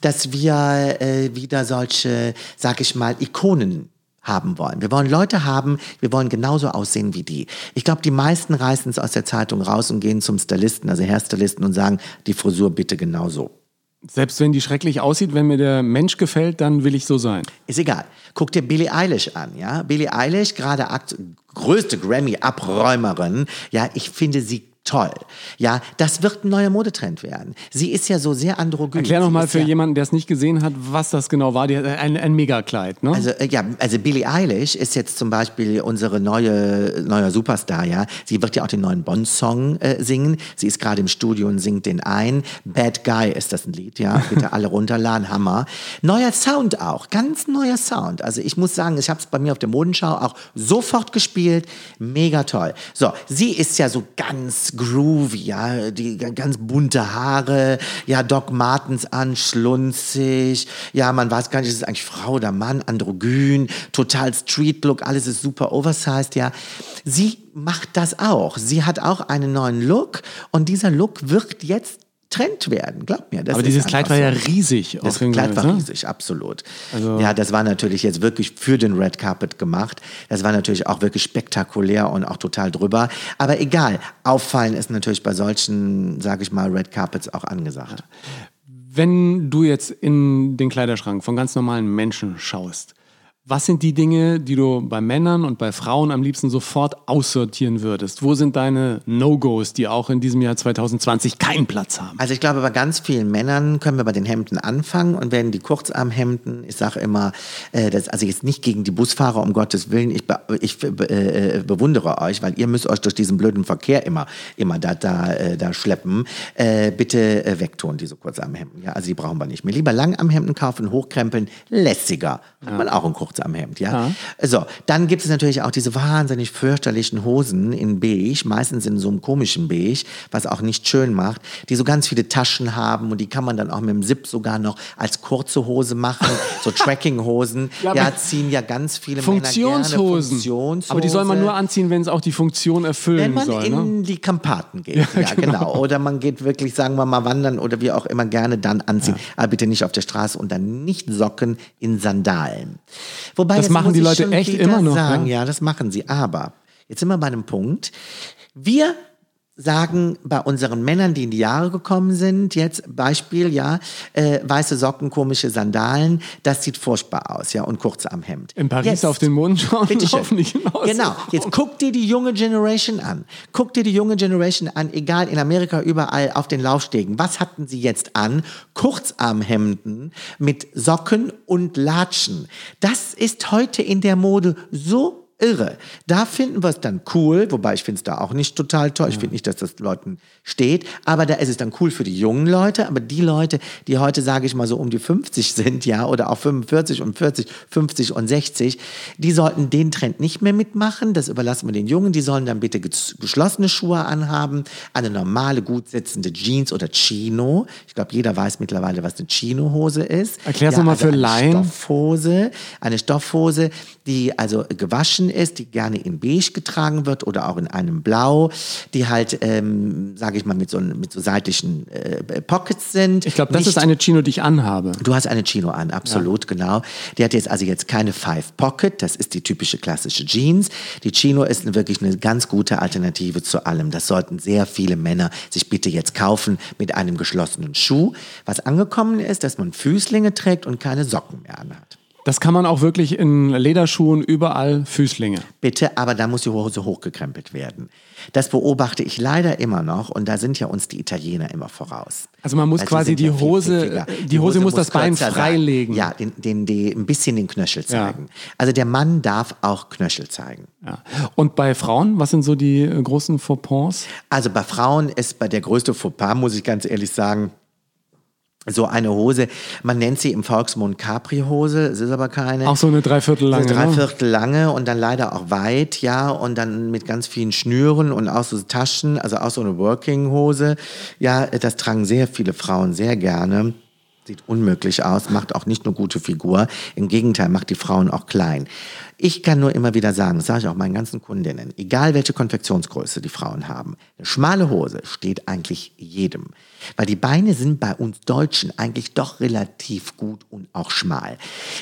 dass wir äh, wieder solche, sag ich mal, Ikonen haben wollen. Wir wollen Leute haben, wir wollen genauso aussehen wie die. Ich glaube, die meisten reißen es aus der Zeitung raus und gehen zum Stylisten, also Hairstylisten und sagen, die Frisur bitte genauso. Selbst wenn die schrecklich aussieht, wenn mir der Mensch gefällt, dann will ich so sein. Ist egal. Guck dir Billie Eilish an, ja. Billie Eilish, gerade größte Grammy-Abräumerin, ja. Ich finde sie toll. Ja, das wird ein neuer Modetrend werden. Sie ist ja so sehr androgyn. Erklär noch mal für ja jemanden, der es nicht gesehen hat, was das genau war. Die, ein, ein Megakleid, ne? Also äh, ja, also Billie Eilish ist jetzt zum Beispiel unsere neue neuer Superstar, ja. Sie wird ja auch den neuen Bond-Song äh, singen. Sie ist gerade im Studio und singt den ein. Bad Guy ist das ein Lied, ja. Bitte alle runterladen, Hammer. Neuer Sound auch, ganz neuer Sound. Also ich muss sagen, ich habe es bei mir auf der Modenschau auch sofort gespielt. Mega toll. So, sie ist ja so ganz groovy, ja, die ganz bunte Haare, ja, Doc Martens an, schlunzig, ja, man weiß gar nicht, ist es eigentlich Frau oder Mann, androgyn, total Street Look, alles ist super oversized, ja. Sie macht das auch. Sie hat auch einen neuen Look und dieser Look wird jetzt Trend werden, glaub mir. Aber dieses Kleid war so. ja riesig. Das Kleid war ne? riesig, absolut. Also ja, das war natürlich jetzt wirklich für den Red Carpet gemacht. Das war natürlich auch wirklich spektakulär und auch total drüber. Aber egal, auffallen ist natürlich bei solchen, sage ich mal, Red Carpets auch angesagt. Wenn du jetzt in den Kleiderschrank von ganz normalen Menschen schaust, was sind die Dinge, die du bei Männern und bei Frauen am liebsten sofort aussortieren würdest? Wo sind deine No-Gos, die auch in diesem Jahr 2020 keinen Platz haben? Also ich glaube, bei ganz vielen Männern können wir bei den Hemden anfangen und werden die Kurzarmhemden, ich sage immer, äh, das, also jetzt nicht gegen die Busfahrer, um Gottes Willen, ich, be, ich äh, äh, bewundere euch, weil ihr müsst euch durch diesen blöden Verkehr immer, immer da, da, äh, da schleppen. Äh, bitte äh, wegtun, diese Kurzarmhemden. Ja, also die brauchen wir nicht mehr. Lieber Langarmhemden kaufen, hochkrempeln, lässiger. Hat ja. man auch einen Kurzarmhemden am Hemd, ja? ja. So, dann gibt es natürlich auch diese wahnsinnig fürchterlichen Hosen in beige, meistens in so einem komischen beige, was auch nicht schön macht, die so ganz viele Taschen haben und die kann man dann auch mit dem Zip sogar noch als kurze Hose machen, so Trackinghosen. ja, ja, ziehen ja ganz viele Funktionshosen. Männer gerne Funktionshose. Aber die soll man nur anziehen, wenn es auch die Funktion erfüllen soll. Wenn man soll, in ne? die Karpaten geht, ja, ja genau. genau. Oder man geht wirklich, sagen wir mal, wandern oder wie auch immer gerne dann anziehen. Aber bitte nicht auf der Straße und dann nicht Socken in Sandalen. Wobei, das machen die Leute echt immer noch. Sagen, ja? ja, das machen sie. Aber jetzt sind wir bei einem Punkt. Wir sagen bei unseren Männern, die in die Jahre gekommen sind, jetzt Beispiel, ja, äh, weiße Socken, komische Sandalen, das sieht furchtbar aus, ja, und kurz am Hemd. In Paris jetzt, auf den Mond schauen, bitte laufen nicht hinaus. Genau, jetzt guck dir die junge Generation an. Guck dir die junge Generation an, egal, in Amerika überall auf den Laufstegen. Was hatten sie jetzt an? Kurzarmhemden mit Socken und Latschen. Das ist heute in der Mode so irre. Da finden wir es dann cool, wobei ich finde es da auch nicht total toll. Ich finde nicht, dass das Leuten steht, aber da ist es dann cool für die jungen Leute, aber die Leute, die heute, sage ich mal, so um die 50 sind, ja, oder auch 45 und 40, 50 und 60, die sollten den Trend nicht mehr mitmachen. Das überlassen wir den Jungen. Die sollen dann bitte geschlossene Schuhe anhaben, eine normale, gut sitzende Jeans oder Chino. Ich glaube, jeder weiß mittlerweile, was eine Chino-Hose ist. Erklär's ja, nochmal also für Laien. Stoffhose, eine Stoffhose, die also gewaschen ist, die gerne in beige getragen wird oder auch in einem Blau, die halt, ähm, sage ich mal, mit so, mit so seitlichen äh, Pockets sind. Ich glaube, das Nicht- ist eine Chino, die ich anhabe. Du hast eine Chino an, absolut, genau. Die hat jetzt also jetzt keine Five Pocket, das ist die typische klassische Jeans. Die Chino ist wirklich eine ganz gute Alternative zu allem. Das sollten sehr viele Männer sich bitte jetzt kaufen mit einem geschlossenen Schuh. Was angekommen ist, dass man Füßlinge trägt und keine Socken mehr anhat. Das kann man auch wirklich in Lederschuhen überall Füßlinge. Bitte, aber da muss die Hose hochgekrempelt werden. Das beobachte ich leider immer noch und da sind ja uns die Italiener immer voraus. Also man muss sie quasi die ja Hose- pfiffiger. die Hose muss das Bein freilegen. Ja, den, den, die, ein bisschen den Knöchel Ja. zeigen. Also der Mann darf auch Knöchel zeigen. Ja. Und bei Frauen, was sind so die äh, großen Fauxpas? Also bei Frauen ist bei der größte Fauxpas, muss ich ganz ehrlich sagen, so eine Hose, man nennt sie im Volksmund Capri-Hose, es ist aber keine. Auch so eine Dreiviertel lange. So ne? dreiviertel lange und dann leider auch weit, ja, und dann mit ganz vielen Schnüren und auch so Taschen, also auch so eine Working-Hose. Ja, das tragen sehr viele Frauen sehr gerne. Sieht unmöglich aus, macht auch nicht nur gute Figur. Im Gegenteil, macht die Frauen auch klein. Ich kann nur immer wieder sagen, das sage ich auch meinen ganzen Kundinnen, egal welche Konfektionsgröße die Frauen haben, eine schmale Hose steht eigentlich jedem. Weil die Beine sind bei uns Deutschen eigentlich doch relativ gut und auch schmal.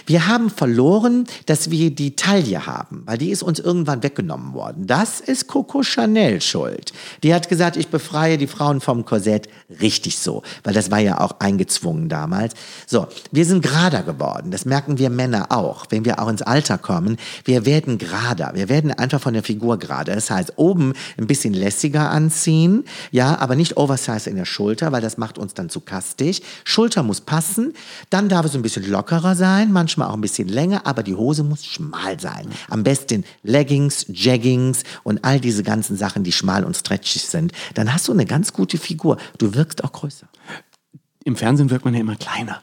Wir haben verloren, dass wir die Taille haben, weil die ist uns irgendwann weggenommen worden. Das ist Coco Chanel schuld. Die hat gesagt, ich befreie die Frauen vom Korsett. Richtig so, weil das war ja auch eingezwungen damals. So, wir sind gerader geworden. Das merken wir Männer auch, wenn wir auch ins Alter kommen. Wir werden gerader. Wir werden einfach von der Figur gerader. Das heißt, oben ein bisschen lässiger anziehen, ja, aber nicht Oversize in der Schulter, weil das macht uns dann zu kastig. Schulter muss passen. Dann darf es ein bisschen lockerer sein, manchmal auch ein bisschen länger, aber die Hose muss schmal sein. Am besten Leggings, Jaggings und all diese ganzen Sachen, die schmal und stretchig sind. Dann hast du eine ganz gute Figur. Du wirkst auch größer. Im Fernsehen wirkt man ja immer kleiner.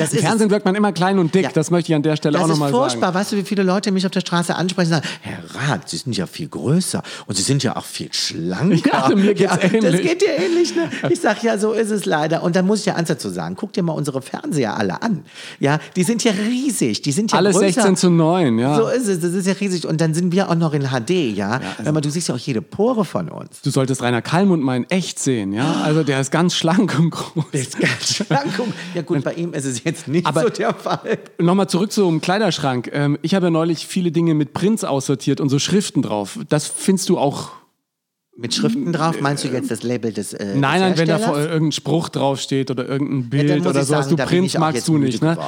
Das Im Fernsehen es. wirkt man immer klein und dick. Ja. Das möchte ich an der Stelle auch Das ist nochmal furchtbar. sagen. Weißt du, wie viele Leute mich auf der Straße ansprechen und sagen, Herr Rath, Sie sind ja viel größer und Sie sind ja auch viel schlanker. Ja, mir geht's Das ähnlich. geht dir ähnlich. Ne? Ich sag ja, so ist es leider. Und dann muss ich ja eins dazu sagen. Guck dir mal unsere Fernseher alle an. Ja, die sind ja riesig. Die sind ja Alles größer. 16 zu 9, ja. So ist es. Das ist ja riesig. Und dann sind wir auch noch in HD, ja. also Hör mal, du siehst ja auch jede Pore von uns. Du solltest Rainer Kallmund mal in echt sehen, ja? Also der ist ganz schlank und groß. Ja gut, bei ihm ist es jetzt nicht Aber- so der Fall. Nochmal zurück zum Kleiderschrank. Ähm, ich habe ja neulich viele Dinge mit Prints aussortiert und so Schriften drauf. Das findest du auch. Mit Schriften drauf, meinst du jetzt das Label des äh, Nein, nein, des wenn da irgendein Spruch draufsteht oder irgendein Ja, Bild muss oder ich so. sagen, du auch magst du nicht, ne?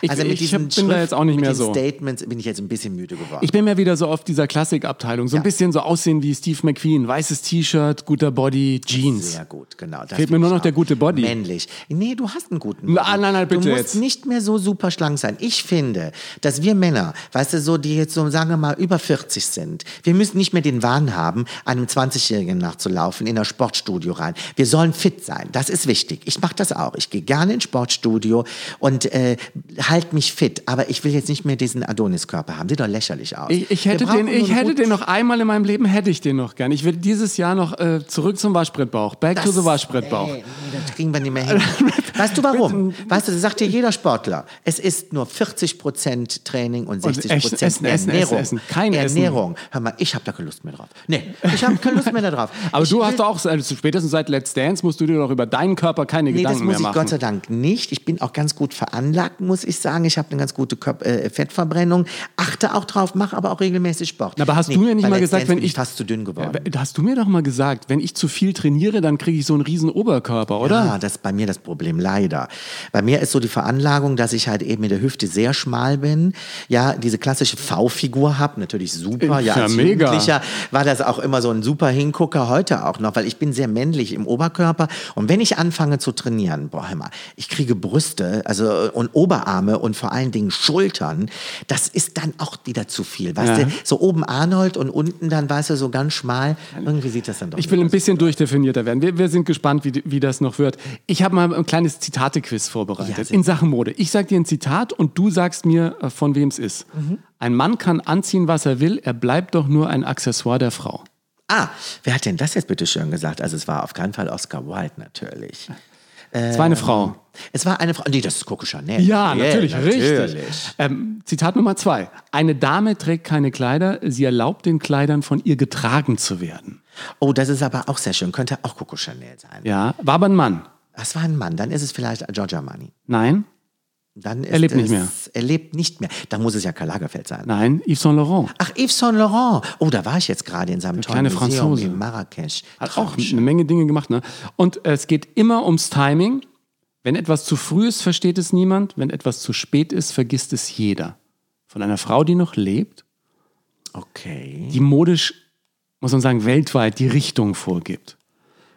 Ich, also mit ich diesen bin da jetzt auch nicht mit mehr diesen so. Statements bin ich jetzt ein bisschen müde geworden. Ich bin mehr wieder so auf dieser Klassikabteilung. So ein Ja. bisschen so aussehen wie Steve McQueen. Weißes T-Shirt, guter Body, Jeans. Sehr gut, genau. Das Fehlt mir nur noch der gute Body. Männlich. Nee, du hast einen guten Na, nein, nein, bitte Du musst jetzt. nicht mehr so super schlank sein. Ich finde, dass wir Männer, weißt du, so, die jetzt so, sagen wir mal, über 40 sind, wir müssen nicht mehr den Wahn haben, einem 20-Jährigen nachzulaufen, in ein Sportstudio rein. Wir sollen fit sein. Das ist wichtig. Ich mache das auch. Ich gehe gerne ins Sportstudio und äh, halt mich fit. Aber ich will jetzt nicht mehr diesen Adoniskörper haben. Sieht doch lächerlich aus. Ich, ich hätte, den, ich hätte den noch einmal in meinem Leben, hätte ich den noch gern. Ich will dieses Jahr noch äh, zurück zum Waschbrettbauch. Back to the Waschbrettbauch. Nee, nee, das kriegen wir nicht mehr hin. weißt du warum? Weißt du, das sagt dir jeder Sportler. Es ist nur 40% Training und 60% echt essen, essen, Ernährung. essen, essen. Essen. Ernährung. Hör mal, ich habe da keine Lust mehr drauf. Nee, ich habe keine Lust mehr da drauf. Aber ich du hast doch auch, also spätestens seit Let's Dance musst du dir doch über deinen Körper keine Nee, das Gedanken muss mehr ich machen. Gott sei Dank nicht. Ich bin auch ganz gut veranlagt, muss ich sagen. Ich habe eine ganz gute Körp äh, Fettverbrennung. Achte auch drauf, mache aber auch regelmäßig Sport. Aber hast du mir nicht mal Let's gesagt, Dance wenn bin ich- fast zu dünn geworden. Da hast du mir doch mal gesagt, wenn ich zu viel trainiere, dann kriege ich so einen riesen Oberkörper, oder? Ja, das ist bei mir das Problem, leider. Bei mir ist so die Veranlagung, dass ich halt eben in der Hüfte sehr schmal bin. Ja, diese klassische V-Figur habe, natürlich super. Ja, Ja, als mega. Jugendlicher war das auch immer so ein super Hingucker, heute auch noch, weil ich bin sehr männlich im Oberkörper. Und wenn ich anfange zu trainieren, boah, mal, ich kriege Brüste, also und Oberarme und vor allen Dingen Schultern. Das ist dann auch wieder zu viel. Weißt Ja. du, so oben Arnold und unten dann, weißt du, so ganz schmal. Irgendwie sieht das dann doch Ich will ein bisschen durchdefinierter werden. Wir, wir sind gespannt, wie, wie das noch wird. Ich habe mal ein kleines Zitate-Quiz Ja, vorbereitet sehr in Sachen Mode. Ich sage dir ein Zitat und du sagst mir, äh, von wem es ist. Mhm. Ein Mann kann anziehen, was er will, er bleibt doch nur ein Accessoire der Frau. Ah, wer hat denn das jetzt bitte schön gesagt? Also es war auf keinen Fall Oscar Wilde natürlich. Es war eine Frau. Es war eine Frau. Nee, das ist Coco Chanel. Ja, Yeah, natürlich, richtig. natürlich. Ähm, Zitat Nummer zwei. Eine Dame trägt keine Kleider, sie erlaubt den Kleidern von ihr getragen zu werden. Oh, das ist aber auch sehr schön. Könnte auch Coco Chanel sein. Ja, war aber ein Mann. Das war ein Mann. Dann ist es vielleicht Giorgia Armani. Nein, Dann Er lebt es, nicht mehr. Er lebt nicht mehr. Da muss es ja Karl Lagerfeld sein. nein, Yves Saint Laurent. Ach, Yves Saint Laurent. Oh, da war ich jetzt gerade in seinem tollen kleine Museum Franzose. in Marrakesch. Hat auch eine Menge Dinge gemacht. Ne? Und es geht immer ums Timing. Wenn etwas zu früh ist, versteht es niemand. Wenn etwas zu spät ist, vergisst es jeder. Von einer Frau, die noch lebt, Okay. die modisch, muss man sagen, weltweit die Richtung vorgibt.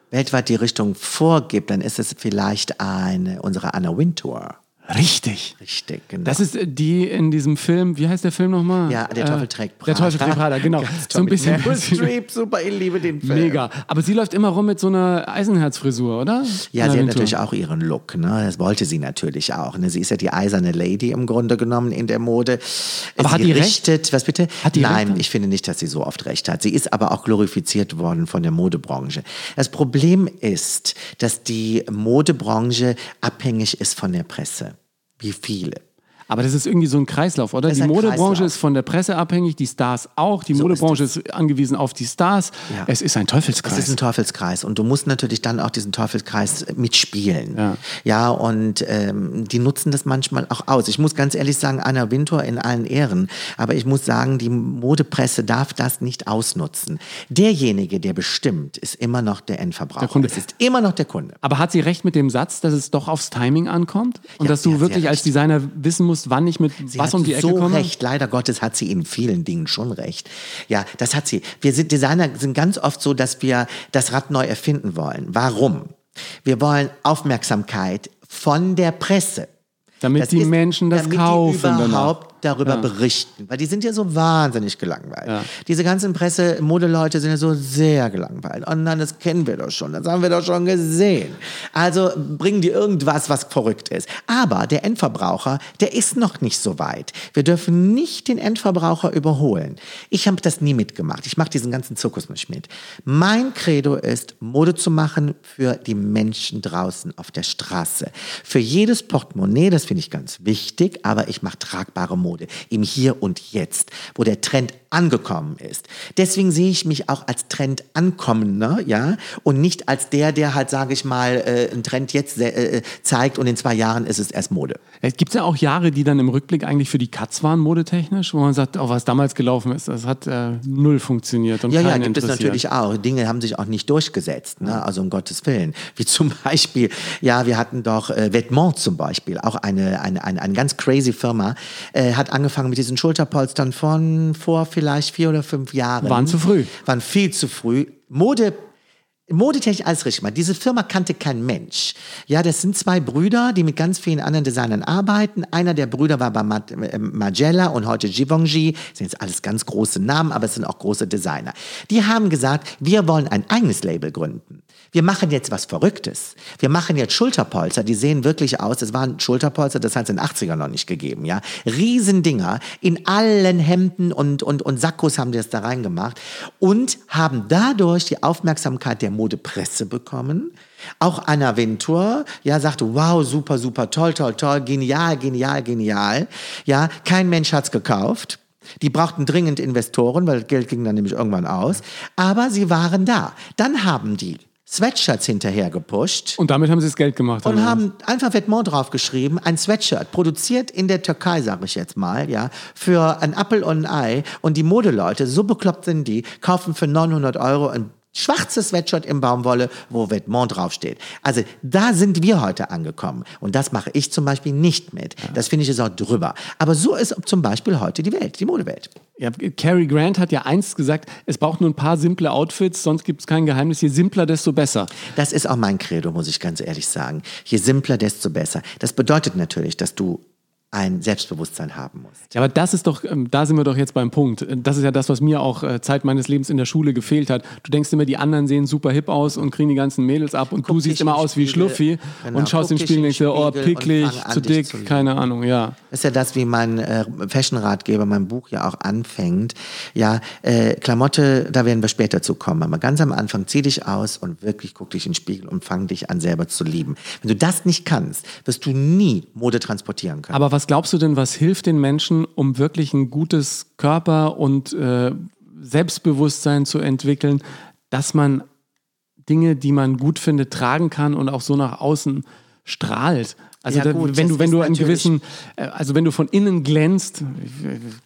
Weltweit die Richtung vorgibt, dann ist es vielleicht eine, unsere Anna Wintour. Richtig. Richtig, genau. Das ist die in diesem Film, wie heißt der Film nochmal? ja, der Teufel trägt Prada. Der Teufel trägt Prada, genau. So ein bisschen. Meryl Streep, super, ich liebe den Film. Mega. Aber sie läuft immer rum mit so einer Eisenherzfrisur, oder? Ja, sie hat natürlich auch ihren Look. Ne? Das wollte sie natürlich auch. Ne? Sie ist ja die eiserne Lady im Grunde genommen in der Mode. Aber sie hat die recht? richtet, Was bitte? Hat die Nein, recht? ich finde nicht, dass sie so oft recht hat. Sie ist aber auch glorifiziert worden von der Modebranche. Das Problem ist, dass die Modebranche abhängig ist von der Presse. Wie viele. Aber das ist irgendwie so ein Kreislauf, oder? Das ist Die Modebranche Kreislauf. ist von der Presse abhängig, die Stars auch. Die So Modebranche ist, angewiesen auf die Stars. Ja. Es ist ein Teufelskreis. Es ist ein Teufelskreis und du musst natürlich dann auch diesen Teufelskreis mitspielen. Ja. ja und ähm, die nutzen das manchmal auch aus. Ich muss ganz ehrlich sagen, Anna Wintour in allen Ehren, aber ich muss sagen, die Modepresse darf das nicht ausnutzen. Derjenige, der bestimmt, ist immer noch der Endverbraucher. Der Kunde. Es ist immer noch der Kunde. Aber hat sie recht mit dem Satz, dass es doch aufs Timing ankommt? Und Ja, dass du wirklich als. Designer wissen musst, wann ich mit Sie was um die Ecke so komme? recht. Leider Gottes hat sie in vielen Dingen schon recht. Ja, das hat sie. Wir sind Designer sind ganz oft so, dass wir das Rad neu erfinden wollen. Warum? Wir wollen Aufmerksamkeit von der Presse. Damit die Menschen das kaufen Die überhaupt danach. Darüber Ja. berichten, weil die sind ja so wahnsinnig gelangweilt. Ja. Diese ganzen Presse, Modeleute sind ja so sehr gelangweilt. Oh nein, das kennen wir doch schon, das haben wir doch schon gesehen. Also bringen die irgendwas, was verrückt ist. Aber der Endverbraucher, der ist noch nicht so weit. Wir dürfen nicht den Endverbraucher überholen. Ich habe das nie mitgemacht. Ich mache diesen ganzen Zirkus nicht mit. Mein Credo ist, Mode zu machen für die Menschen draußen auf der Straße. Für jedes Portemonnaie, das finde ich ganz wichtig, aber ich mache tragbare Mode im Hier und Jetzt, wo der Trend angekommen ist. Deswegen sehe ich mich auch als Trend ankommender, ja, und nicht als der, der halt, sage ich mal, äh, einen Trend jetzt äh, zeigt und in zwei Jahren ist es erst Mode. Es gibt ja auch Jahre, die dann im Rückblick eigentlich für die Katz waren, modetechnisch, wo man sagt, oh, was damals gelaufen ist, das hat äh, null funktioniert und Ja, ja, gibt es natürlich auch. Dinge haben sich auch nicht durchgesetzt, ne? also um Gottes Willen. Wie zum Beispiel, ja, wir hatten doch äh, Vetements zum Beispiel, auch eine, eine, eine, eine ganz crazy Firma, äh, hat angefangen mit diesen Schulterpolstern von vor vielleicht vier oder fünf Jahren. Waren zu früh. Waren viel zu früh. Mode Modetechnisch alles richtig gemacht. Diese Firma kannte kein Mensch. Ja, das sind zwei Brüder, die mit ganz vielen anderen Designern arbeiten. Einer der Brüder war bei äh, Magella und heute Givenchy. Das sind jetzt alles ganz große Namen, aber es sind auch große Designer. Die haben gesagt, wir wollen ein eigenes Label gründen. Wir machen jetzt was Verrücktes. Wir machen jetzt Schulterpolster, die sehen wirklich aus, das waren Schulterpolster, das hat es in den 80ern noch nicht gegeben, ja. Riesendinger, in allen Hemden und, und, und Sakkos haben die das da reingemacht und haben dadurch die Aufmerksamkeit der Modepresse bekommen. Auch Anna Wintour, ja, sagte, wow, super, super, toll, toll, toll, genial, genial, genial. Ja, kein Mensch hat's gekauft. Die brauchten dringend Investoren, weil Geld ging dann nämlich irgendwann aus. Aber sie waren da. Dann haben die Sweatshirts hinterher gepusht Und damit haben sie das Geld gemacht. und haben einfach Vetements draufgeschrieben, ein Sweatshirt, produziert in der Türkei, sage ich jetzt mal, ja, für ein Apfel und ein Ei. Und die Modeleute, so bekloppt sind die, kaufen für 900 Euro ein schwarzes Sweatshirt in Baumwolle, wo Vetements draufsteht. Also da sind wir heute angekommen. Und das mache ich zum Beispiel nicht mit. Das finde ich ist auch drüber. Aber so ist zum Beispiel heute die Welt, die Modewelt. Ja, Cary Grant hat ja einst gesagt, es braucht nur ein paar simple Outfits, sonst gibt es kein Geheimnis. Je simpler, desto besser. Das ist auch mein Credo, muss ich ganz ehrlich sagen. Je simpler, desto besser. Das bedeutet natürlich, dass du ein Selbstbewusstsein haben musst. Ja, aber das ist doch, ähm, da sind wir doch jetzt beim Punkt. Das ist ja das, was mir auch äh, Zeit meines Lebens in der Schule gefehlt hat. Du denkst immer, die anderen sehen super hip aus und kriegen die ganzen Mädels ab und Guck du siehst immer im aus wie. Schluffi Genau, und schaust guck im dich Spiegel und denkst dir, oh, picklig, zu dick, zu keine Ahnung, ja. Das ist ja das, wie mein äh, Fashion-Ratgeber, mein Buch ja auch anfängt. Ja, äh, Klamotte, da werden wir später zu kommen. Aber ganz am Anfang, zieh dich aus und wirklich guck dich in den Spiegel und fang dich an, selber zu lieben. Wenn du das nicht kannst, wirst du nie Mode transportieren können. Aber was glaubst du denn, was hilft den Menschen, um wirklich ein gutes Körper und äh, Selbstbewusstsein zu entwickeln, dass man Dinge, die man gut findet, tragen kann und auch so nach außen strahlt? Also Ja, da, gut, wenn du, wenn du einen gewissen, äh, also wenn du von innen glänzt,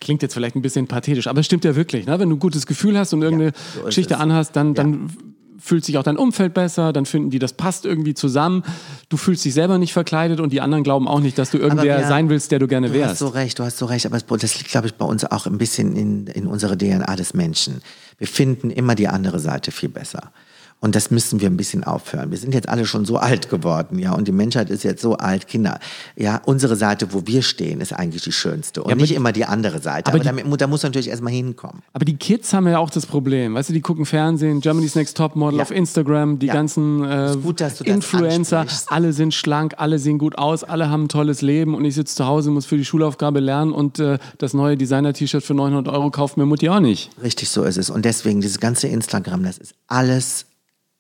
klingt jetzt vielleicht ein bisschen pathetisch, aber es stimmt ja wirklich, ne? wenn du ein gutes Gefühl hast und irgendeine so ist Geschichte es. anhast, dann, dann fühlt sich auch dein Umfeld besser, dann finden die, das passt irgendwie zusammen. Du fühlst dich selber nicht verkleidet und die anderen glauben auch nicht, dass du irgendwer wir- sein willst, der du gerne Du hast wärst. so recht, du hast so recht, aber das- das liegt, glaube ich, bei uns auch ein bisschen in, in unserer DNA des Menschen. Wir finden immer die andere Seite viel besser. Und das müssen wir ein bisschen aufhören. Wir sind jetzt alle schon so alt geworden, ja, und die Menschheit ist jetzt so alt, Kinder. Ja, unsere Seite, wo wir stehen, ist eigentlich die schönste und aber nicht die- immer die andere Seite. aber Aber, die- damit, da muss man natürlich erstmal hinkommen. Aber die Kids haben ja auch das Problem. Weißt du, die gucken Fernsehen, Germany's Next Topmodel Ja. auf Instagram, die Ja. ganzen äh, gut, Influencer, ansprichst. alle sind schlank, alle sehen gut aus, alle haben ein tolles Leben und ich sitze zu Hause, muss für die Schulaufgabe lernen und äh, das neue Designer-T-Shirt für 900 Euro kauft mir Mutti auch nicht. Richtig so ist es. Und deswegen, dieses ganze Instagram, das ist alles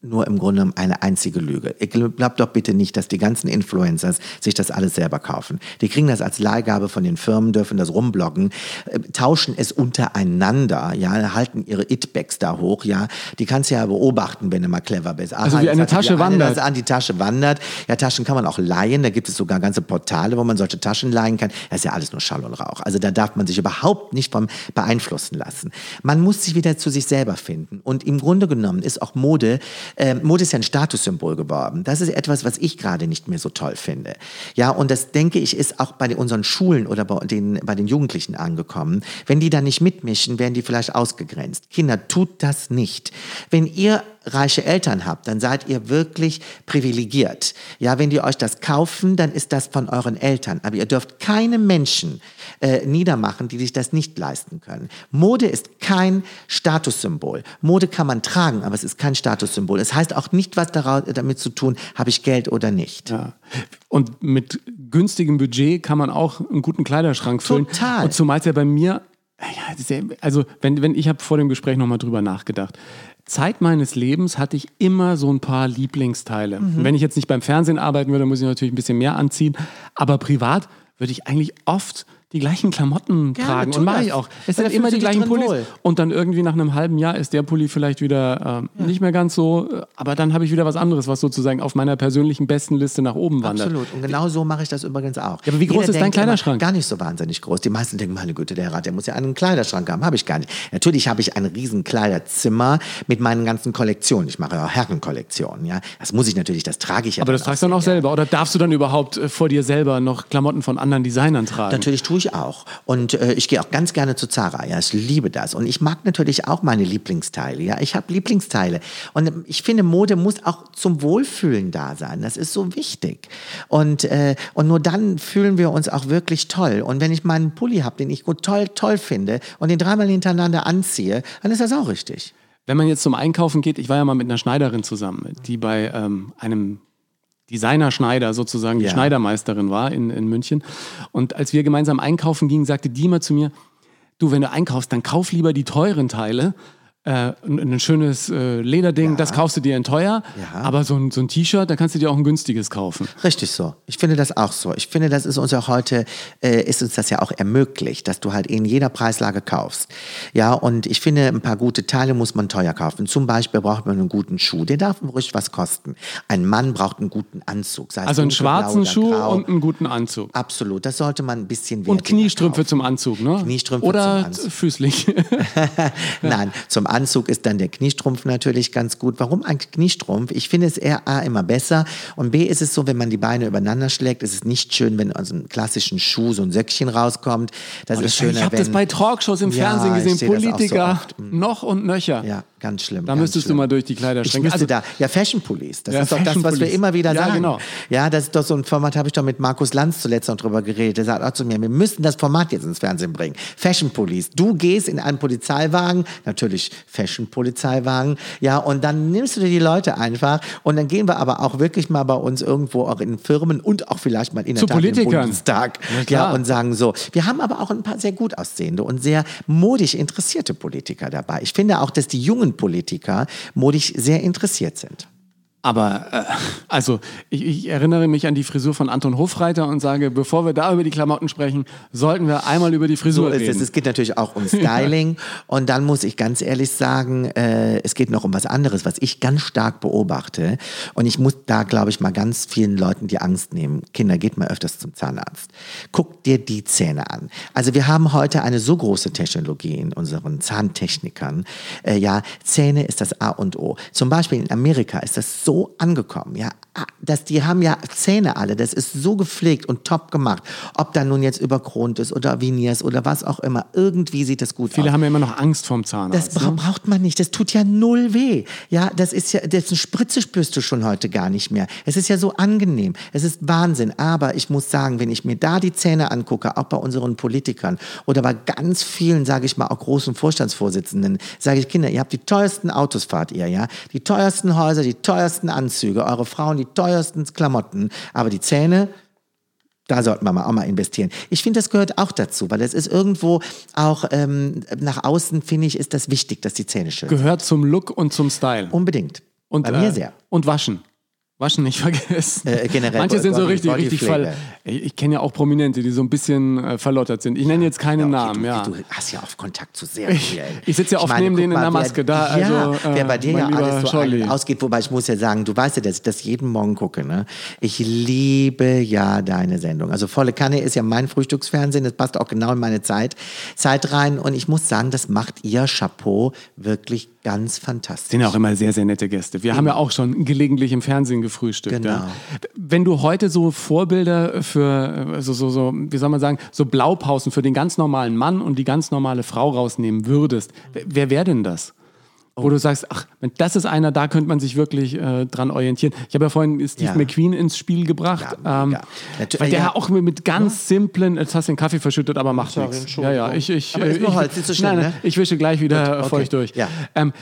nur im Grunde eine einzige Lüge. Ihr glaubt doch bitte nicht, dass die ganzen Influencers sich das alles selber kaufen. Die kriegen das als Leihgabe von den Firmen, dürfen das rumbloggen, äh, tauschen es untereinander, ja, halten ihre It-Bags da hoch, ja. Die kannst du ja beobachten, wenn du mal clever bist. Aha, Also wie eine Tasche eine wandert. an die Tasche wandert. Ja, Taschen kann man auch leihen. Da gibt es sogar ganze Portale, wo man solche Taschen leihen kann. Das ist ja alles nur Schall und Rauch. Also da darf man sich überhaupt nicht vom beeinflussen lassen. Man muss sich wieder zu sich selber finden. Und im Grunde genommen ist auch Mode, äh, Mode ist ja ein Statussymbol geworden. Das ist etwas, was ich gerade nicht mehr so toll finde. Ja, und das denke ich ist auch bei unseren Schulen oder bei den, bei den Jugendlichen angekommen. Wenn die da nicht mitmischen, werden die vielleicht ausgegrenzt. Kinder, tut das nicht. Wenn ihr reiche Eltern habt, dann seid ihr wirklich privilegiert. Ja, wenn die euch das kaufen, dann ist das von euren Eltern. Aber ihr dürft keine Menschen äh, niedermachen, die sich das nicht leisten können. Mode ist kein Statussymbol. Mode kann man tragen, aber es ist kein Statussymbol. Es heißt auch nicht was daraus, damit zu tun, habe ich Geld oder nicht. Ja. Und mit günstigem Budget kann man auch einen guten Kleiderschrank füllen. Total. Und zumal es ja bei mir, ja, also wenn, wenn ich habe vor dem Gespräch nochmal drüber nachgedacht. Zeit meines Lebens hatte ich immer so ein paar Lieblingsteile. Mhm. Wenn ich jetzt nicht beim Fernsehen arbeiten würde, muss ich natürlich ein bisschen mehr anziehen. Aber privat würde ich eigentlich oft die gleichen Klamotten Gerne, tragen. Und mache ich auch. Es sind immer die gleichen Pullis. wohl. Und dann irgendwie nach einem halben Jahr ist der Pulli vielleicht wieder ähm, nicht mehr ganz so. äh, Aber dann habe ich wieder was anderes, was sozusagen auf meiner persönlichen besten Liste nach oben wandert. Absolut. Und genau so mache ich das übrigens auch. Ja, aber wie groß ist dein Kleiderschrank? Gar nicht so wahnsinnig groß. Die meisten denken, meine Güte, der Rat, der muss ja einen Kleiderschrank haben. Habe ich gar nicht. Natürlich habe ich ein riesen Kleiderzimmer mit meinen ganzen Kollektionen. Ich mache ja auch Herrenkollektionen. Ja, das muss ich natürlich, das trage ich ja. Aber das tragst du dann auch selber. Oder darfst du dann überhaupt äh, vor dir selber noch Klamotten von anderen Designern tragen? Natürlich tue ich auch. Und äh, ich gehe auch ganz gerne zu Zara. Ja, ich liebe das. Und ich mag natürlich auch meine Lieblingsteile. Ja, ich habe Lieblingsteile. Und ähm, ich finde, Mode muss auch zum Wohlfühlen da sein. Das ist so wichtig. Und, äh, und nur dann fühlen wir uns auch wirklich toll. Und wenn ich meinen Pulli habe, den ich gut toll, toll finde und den dreimal hintereinander anziehe, dann ist das auch richtig. Wenn man jetzt zum Einkaufen geht, ich war ja mal mit einer Schneiderin zusammen, die bei ähm, einem Designer-Schneider sozusagen die Ja. Schneidermeisterin war in, in München. Und als wir gemeinsam einkaufen gingen, sagte die immer zu mir, du, wenn du einkaufst, dann kauf lieber die teuren Teile. Äh, ein, ein schönes äh, Lederding, das kaufst du dir in teuer. Ja. Aber so ein, so ein T-Shirt, da kannst du dir auch ein günstiges kaufen. Richtig so. Ich finde das auch so. Ich finde, das ist uns auch heute, äh, ist uns das ja auch ermöglicht, dass du halt in jeder Preislage kaufst. Ja, und ich finde, ein paar gute Teile muss man teuer kaufen. Zum Beispiel braucht man einen guten Schuh. Der darf ruhig was kosten. Ein Mann braucht einen guten Anzug. Also einen schwarzen Schuh grau. und einen guten Anzug. Absolut. Das sollte man ein bisschen Und Kniestrümpfe kaufen. zum Anzug, ne? Kniestrümpfe Oder zum Anzug. füßlich. Nein, zum Anzug ist dann der Kniestrumpf natürlich ganz gut. Warum ein Kniestrumpf? Ich finde es eher A immer besser und B ist es so, wenn man die Beine übereinander schlägt, ist es nicht schön, wenn aus einem klassischen Schuh so ein Söckchen rauskommt. Das ist schöner, ich habe das bei Talkshows im Ja, Fernsehen gesehen, das so Politiker oft. Mhm. noch und nöcher. Ja, ganz schlimm. Da ganz müsstest schlimm. du mal durch die Ich Kleiderschränke. müsste Also, da, ja, Fashion Police, das Ja, ist doch das, was wir immer wieder Ja, sagen. genau. Ja, das ist doch so ein Format, habe ich doch mit Markus Lanz zuletzt noch drüber geredet. Der sagt auch zu mir, wir müssen das Format jetzt ins Fernsehen bringen. Fashion Police. Du gehst in einen Polizeiwagen, natürlich Fashion Polizeiwagen, ja, und dann nimmst du dir die Leute einfach und dann gehen wir aber auch wirklich mal bei uns irgendwo auch in Firmen und auch vielleicht mal in der Zu Tat im Politikern. Bundestag. Na klar. Ja, und sagen so. Wir haben aber auch ein paar sehr gut aussehende und sehr modisch interessierte Politiker dabei. Ich finde auch, dass die jungen Politiker modisch sehr interessiert sind. Aber äh, also ich, ich erinnere mich an die Frisur von Anton Hofreiter und sage, bevor wir da über die Klamotten sprechen, sollten wir einmal über die So Frisur ist reden. es. Es geht natürlich auch um Styling. Und dann muss ich ganz ehrlich sagen, äh, es geht noch um was anderes, was ich ganz stark beobachte. Und ich muss da, glaube ich, mal ganz vielen Leuten die Angst nehmen. Kinder, geht mal öfters zum Zahnarzt. Guck dir die Zähne an. Also wir haben heute eine so große Technologie in unseren Zahntechnikern. Äh, ja, Zähne ist das A und O. Zum Beispiel in Amerika ist das so angekommen. Ja, Ah, dass die haben ja Zähne alle. Das ist so gepflegt und top gemacht. Ob da nun jetzt überkront ist oder Veneers oder was auch immer. Irgendwie sieht das gut aus. Viele haben ja immer noch Angst vorm Das Zahnarzt. bra ne? braucht man nicht. Das tut ja null weh. Ja, das ist ja, das eine Spritze spürst du schon heute gar nicht mehr. Es ist ja so angenehm. Es ist Wahnsinn. Aber ich muss sagen, wenn ich mir da die Zähne angucke, auch bei unseren Politikern oder bei ganz vielen, sage ich mal, auch großen Vorstandsvorsitzenden, sage ich, Kinder, ihr habt die teuersten Autos, fahrt ihr, ja, die teuersten Häuser, die teuersten Anzüge, eure Frauen die teuersten Klamotten, aber die Zähne, da sollten wir mal auch mal investieren. Ich finde, das gehört auch dazu, weil es ist irgendwo auch ähm, nach außen, finde ich, ist das wichtig, dass die Zähne schön sind. Gehört zum Look und zum Style. Unbedingt. Und, Bei mir äh, sehr. Und waschen. Waschen nicht vergessen. Äh, generell Manche sind so richtig, richtig fall. Ich, ich kenne ja auch Prominente, die so ein bisschen äh, verlottert sind. Ich nenne jetzt keine Okay, Namen, du, ja. Du hast ja auch Kontakt zu sehr vielen. ich sitze ja oft neben denen in der Maske, da, Ja, also, äh, wer bei dir ja alles so Scholli. ausgeht. Wobei ich muss ja sagen, du weißt ja, dass ich das jeden Morgen gucke. Ne? Ich liebe ja deine Sendung. Also Volle Kanne ist ja mein Frühstücksfernsehen. Das passt auch genau in meine Zeit, Zeit rein. Und ich muss sagen, das macht ihr Chapeau wirklich ganz fantastisch. sind auch immer sehr, sehr nette Gäste. Wir haben ja auch schon gelegentlich im Fernsehen gefrühstückt. Genau. Ja. Wenn du heute so Vorbilder für, äh, so, so, wie soll man sagen, so Blaupausen für den ganz normalen Mann und die ganz normale Frau rausnehmen würdest, wer wäre denn das? Wo du sagst, ach, das ist einer, da könnte man sich wirklich äh, dran orientieren. Ich habe ja vorhin Steve Ja. McQueen ins Spiel gebracht, Ja, ähm, weil der ja. auch mit, ganz simplen, jetzt hast du den Kaffee verschüttet, aber macht nichts. Ja, ja, ich, ich, Aber äh, ich, so nein, ne? ich wische gleich wieder okay. feucht durch. Ja. Ähm,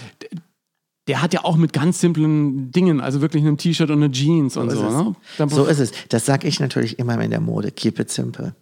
der hat ja auch mit ganz simplen Dingen, also wirklich einem T-Shirt und einer Jeans und So so. ist, ne? So ist es. Das sage ich natürlich immer in der Mode. Keep it simple.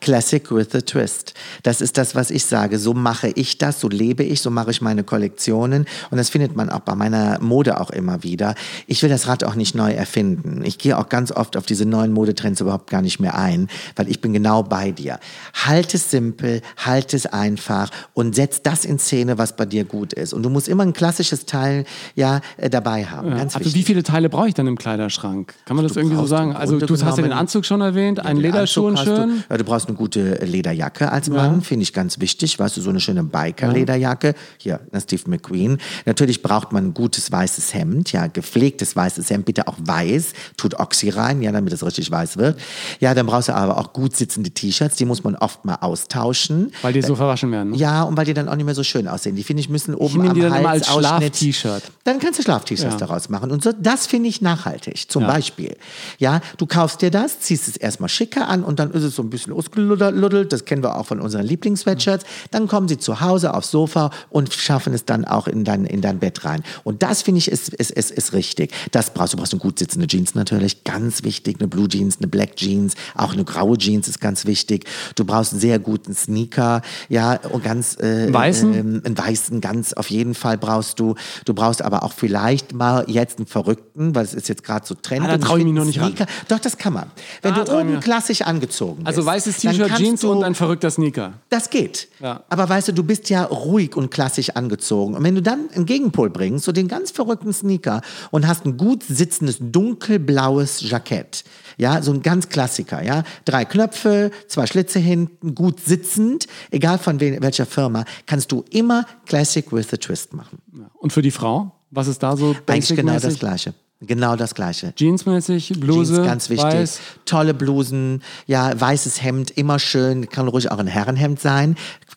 Classic with a twist. Das ist das, was ich sage. So mache ich das, so lebe ich, so mache ich meine Kollektionen. Und das findet man auch bei meiner Mode auch immer wieder. Ich will das Rad auch nicht neu erfinden. Ich gehe auch ganz oft auf diese neuen Modetrends überhaupt gar nicht mehr ein, weil ich bin genau bei dir. Halt es simpel, halt es einfach und setz das in Szene, was bei dir gut ist. Und du musst immer ein klassisches Teil ja äh, dabei haben. Ganz also wichtig. wie viele Teile brauche ich dann im Kleiderschrank? Kann man das irgendwie so sagen? Also du hast ja den Anzug schon erwähnt, einen Lederschuhen Anzug hast schön. Du, ja, du brauchst eine gute Lederjacke als Mann, finde ich ganz wichtig. Weißt du, so eine schöne Biker-Lederjacke. Hier, na, Steve McQueen. Natürlich braucht man ein gutes weißes Hemd, ja, gepflegtes weißes Hemd, bitte auch weiß. Tut Oxy rein, ja, damit es richtig weiß wird. Ja, dann brauchst du aber auch gut sitzende T-Shirts, die muss man oft mal austauschen. Weil die so verwaschen werden. Ne? Ja, und weil die dann auch nicht mehr so schön aussehen. Die finde ich müssen oben am die dann immer Hals als Schlaf-T-Shirt. Dann kannst du Schlaf-T-Shirts Ja. daraus machen. Und so, das finde ich nachhaltig. Zum Ja. Beispiel. Ja, du kaufst dir das, ziehst es erstmal schicker an und dann ist es so ein bisschen ausgeluddelt. Das kennen wir auch von unseren Lieblings-Sweatshirts. Dann kommen sie zu Hause aufs Sofa und schaffen es dann auch in dein, in dein Bett rein. Und das finde ich ist, ist, ist, ist richtig. Das brauchst du. brauchst eine gut sitzende Jeans natürlich. Ganz wichtig. Eine Blue Jeans, eine Black Jeans. Auch eine graue Jeans ist ganz wichtig. Du brauchst einen sehr guten Sneaker. Ja, und ganz, äh, Weißen? ähm, einen weißen ganz auf jeden Fall brauchst du. Du brauchst aber auch vielleicht mal jetzt einen verrückten, weil es ist jetzt gerade so Trend. Ah, da Und trau ich mich noch nicht ran. Doch, das kann man. Wenn Ah, du oben klassisch angezogen bist. Also weißes T-Shirt, Jeans du, und ein verrückter Sneaker. das geht. Ja. Aber weißt du, du bist ja ruhig und klassisch angezogen. Und wenn du dann einen Gegenpol bringst, so den ganz verrückten Sneaker und hast ein gut sitzendes dunkelblaues Jackett, ja, so ein ganz Klassiker, ja, drei Knöpfe, zwei Schlitze hinten, gut sitzend, egal von welcher Firma, kannst du immer Classic with a Twist machen. Und für die Frau? Was ist da so Eigentlich genau das? Gleiche. Genau das Gleiche. Jeansmäßig, Bluse, Jeans, ganz wichtig. weiß. Tolle Blusen, ja, weißes Hemd, immer schön, kann ruhig auch ein Herrenhemd sein.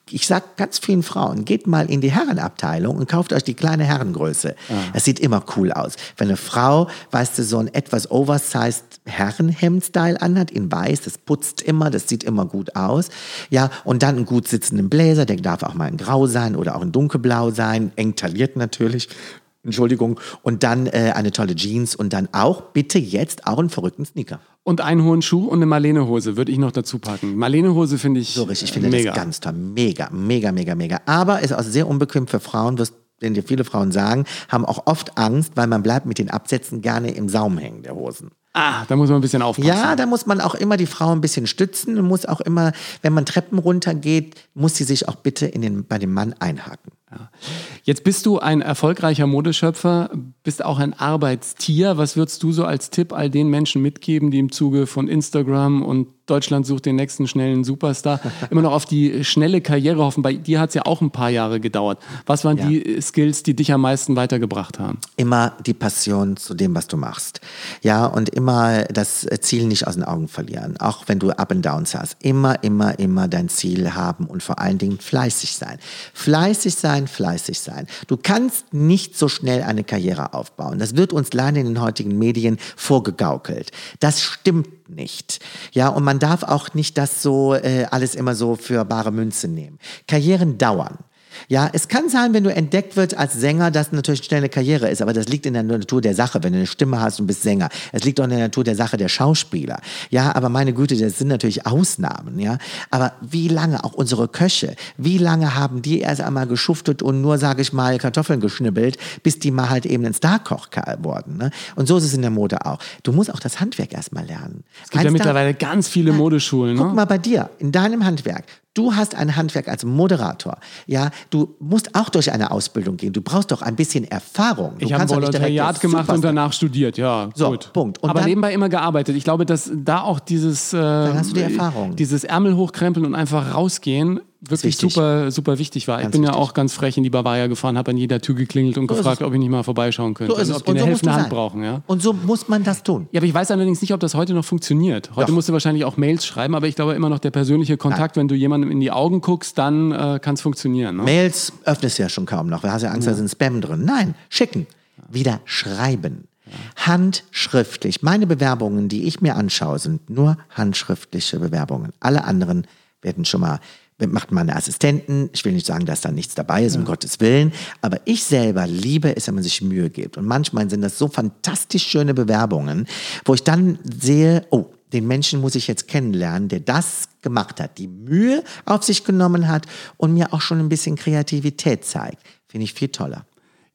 Ich sag ganz vielen Frauen, geht mal in die Herrenabteilung und kauft euch die kleine Herrengröße. Es sieht immer cool aus. Wenn eine Frau, weißt du, so ein etwas oversized Herrenhemd-Style anhat, in weiß, das putzt immer, das sieht immer gut aus. Ja, und dann einen gut sitzenden Bläser, der darf auch mal in grau sein oder auch in dunkelblau sein, eng tailliert natürlich. Entschuldigung, und dann äh, eine tolle Jeans und dann auch bitte jetzt auch einen verrückten Sneaker. Und einen hohen Schuh und eine Marlene-Hose würde ich noch dazu packen. Marlene-Hose finde ich, So richtig, ich finde mega. das ganz toll. Mega, mega, mega, mega. Aber ist auch sehr unbequem für Frauen, wirst denn dir viele Frauen sagen, haben auch oft Angst, weil man bleibt mit den Absätzen gerne im Saum hängen der Hosen. Ah, da muss man ein bisschen aufpassen. Ja, da muss man auch immer die Frau ein bisschen stützen und muss auch immer, wenn man Treppen runtergeht, muss sie sich auch bitte in den, bei dem Mann einhaken. Jetzt bist du ein erfolgreicher Modeschöpfer, bist auch ein Arbeitstier. Was würdest du so als Tipp all den Menschen mitgeben, die im Zuge von Instagram und Deutschland sucht den nächsten schnellen Superstar immer noch auf die schnelle Karriere hoffen? Bei dir hat es ja auch ein paar Jahre gedauert. Was waren Ja. die Skills, die dich am meisten weitergebracht haben? immer die Passion zu dem, was du machst. Ja, und immer das Ziel nicht aus den Augen verlieren. Auch wenn du Up and Downs hast. Immer, immer, immer dein Ziel haben und vor allen Dingen fleißig sein. Fleißig sein, fleißig sein. Du kannst nicht so schnell eine Karriere aufbauen. Das wird uns leider in den heutigen Medien vorgegaukelt. Das stimmt nicht. Ja, und man darf auch nicht das so äh, alles immer so für bare Münze nehmen. Karrieren dauern. Ja, es kann sein, wenn du entdeckt wird als Sänger, dass natürlich schnell eine Karriere ist, aber das liegt in der Natur der Sache, wenn du eine Stimme hast und bist Sänger. Es liegt auch in der Natur der Sache der Schauspieler. Ja, aber meine Güte, das sind natürlich Ausnahmen, ja. Aber wie lange, auch unsere Köche, wie lange haben die erst einmal geschuftet und nur, sage ich mal, Kartoffeln geschnibbelt, bis die mal halt eben ein Starkoch wurden, ne? Und so ist es in der Mode auch. Du musst auch das Handwerk erstmal lernen. Es gibt ja mittlerweile ganz viele Modeschulen. Guck Ne? mal bei dir, in deinem Handwerk. Du hast ein Handwerk als Moderator. Ja, du musst auch durch eine Ausbildung gehen. Du brauchst doch ein bisschen Erfahrung. Du Ich habe Volontariat gemacht und danach studiert, ja. So, gut. Punkt. Und Aber dann- nebenbei immer gearbeitet. Ich glaube, dass da auch dieses, äh, hast du die Erfahrung. dieses Ärmel hochkrempeln und einfach rausgehen wirklich super, super wichtig war. ich Ganz bin ja wichtig. auch ganz frech in die Bavaria gefahren, habe an jeder Tür geklingelt und So gefragt, ob ich nicht mal vorbeischauen könnte. So ist und es. ob die Und eine so helfende Hand sein. brauchen. Ja? Und so muss man das tun. Ja, aber ich weiß allerdings nicht, ob das heute noch funktioniert. Heute Doch. musst du wahrscheinlich auch Mails schreiben, aber ich glaube immer noch der persönliche Kontakt, wenn du jemandem in die Augen guckst, dann äh, kann es funktionieren. Ne? Mails öffnest du ja schon kaum noch. Du hast ja Angst, da sind Spam drin. Nein, schicken. Wieder schreiben. Handschriftlich. Meine Bewerbungen, die ich mir anschaue, sind nur handschriftliche Bewerbungen. Alle anderen werden schon mal macht meine Assistenten. Ich will nicht sagen, dass da nichts dabei ist, um Gottes Willen. Aber ich selber liebe es, wenn man sich Mühe gibt. Und manchmal sind das so fantastisch schöne Bewerbungen, wo ich dann sehe, oh, den Menschen muss ich jetzt kennenlernen, der das gemacht hat, die Mühe auf sich genommen hat und mir auch schon ein bisschen Kreativität zeigt. Finde ich viel toller.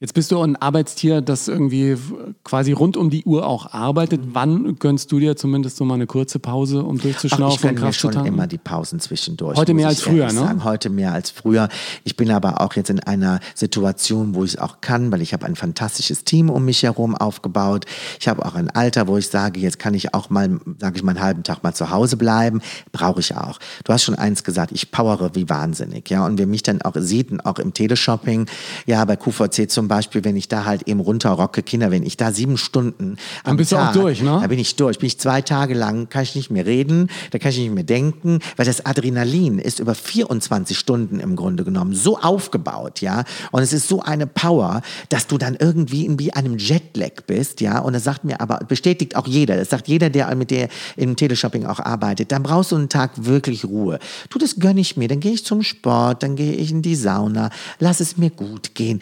Jetzt bist du ein Arbeitstier, das irgendwie quasi rund um die Uhr auch arbeitet. Wann gönnst du dir zumindest so mal eine kurze Pause, um Ach, durchzuschnaufen ich gönne und mir Kraft zu schon immer die Pausen zwischendurch. Heute mehr ich als früher, ne? Sagen. Heute mehr als früher. Ich bin aber auch jetzt in einer Situation, wo ich es auch kann, weil ich habe ein fantastisches Team um mich herum aufgebaut. Ich habe auch ein Alter, wo ich sage, jetzt kann ich auch mal, sage ich mal, einen halben Tag mal zu Hause bleiben. Brauche ich auch. Du hast schon eins gesagt, ich powere wie wahnsinnig. Ja, und wer mich dann auch sieht, auch im Teleshopping, ja, bei QVC zum Beispiel, wenn ich da halt eben runterrocke, Kinder, wenn ich da sieben Stunden am bist du auch Tag, durch, ne? Da bin ich durch. Bin ich zwei Tage lang, kann ich nicht mehr reden, da kann ich nicht mehr denken, weil das Adrenalin ist über 24 Stunden im Grunde genommen so aufgebaut, ja. Und es ist so eine Power, dass du dann irgendwie in wie einem Jetlag bist, ja. Und das sagt mir aber, bestätigt auch jeder, das sagt jeder, der mit der im Teleshopping auch arbeitet, dann brauchst du einen Tag wirklich Ruhe. Du, das gönne ich mir. Dann gehe ich zum Sport, dann gehe ich in die Sauna, lass es mir gut gehen.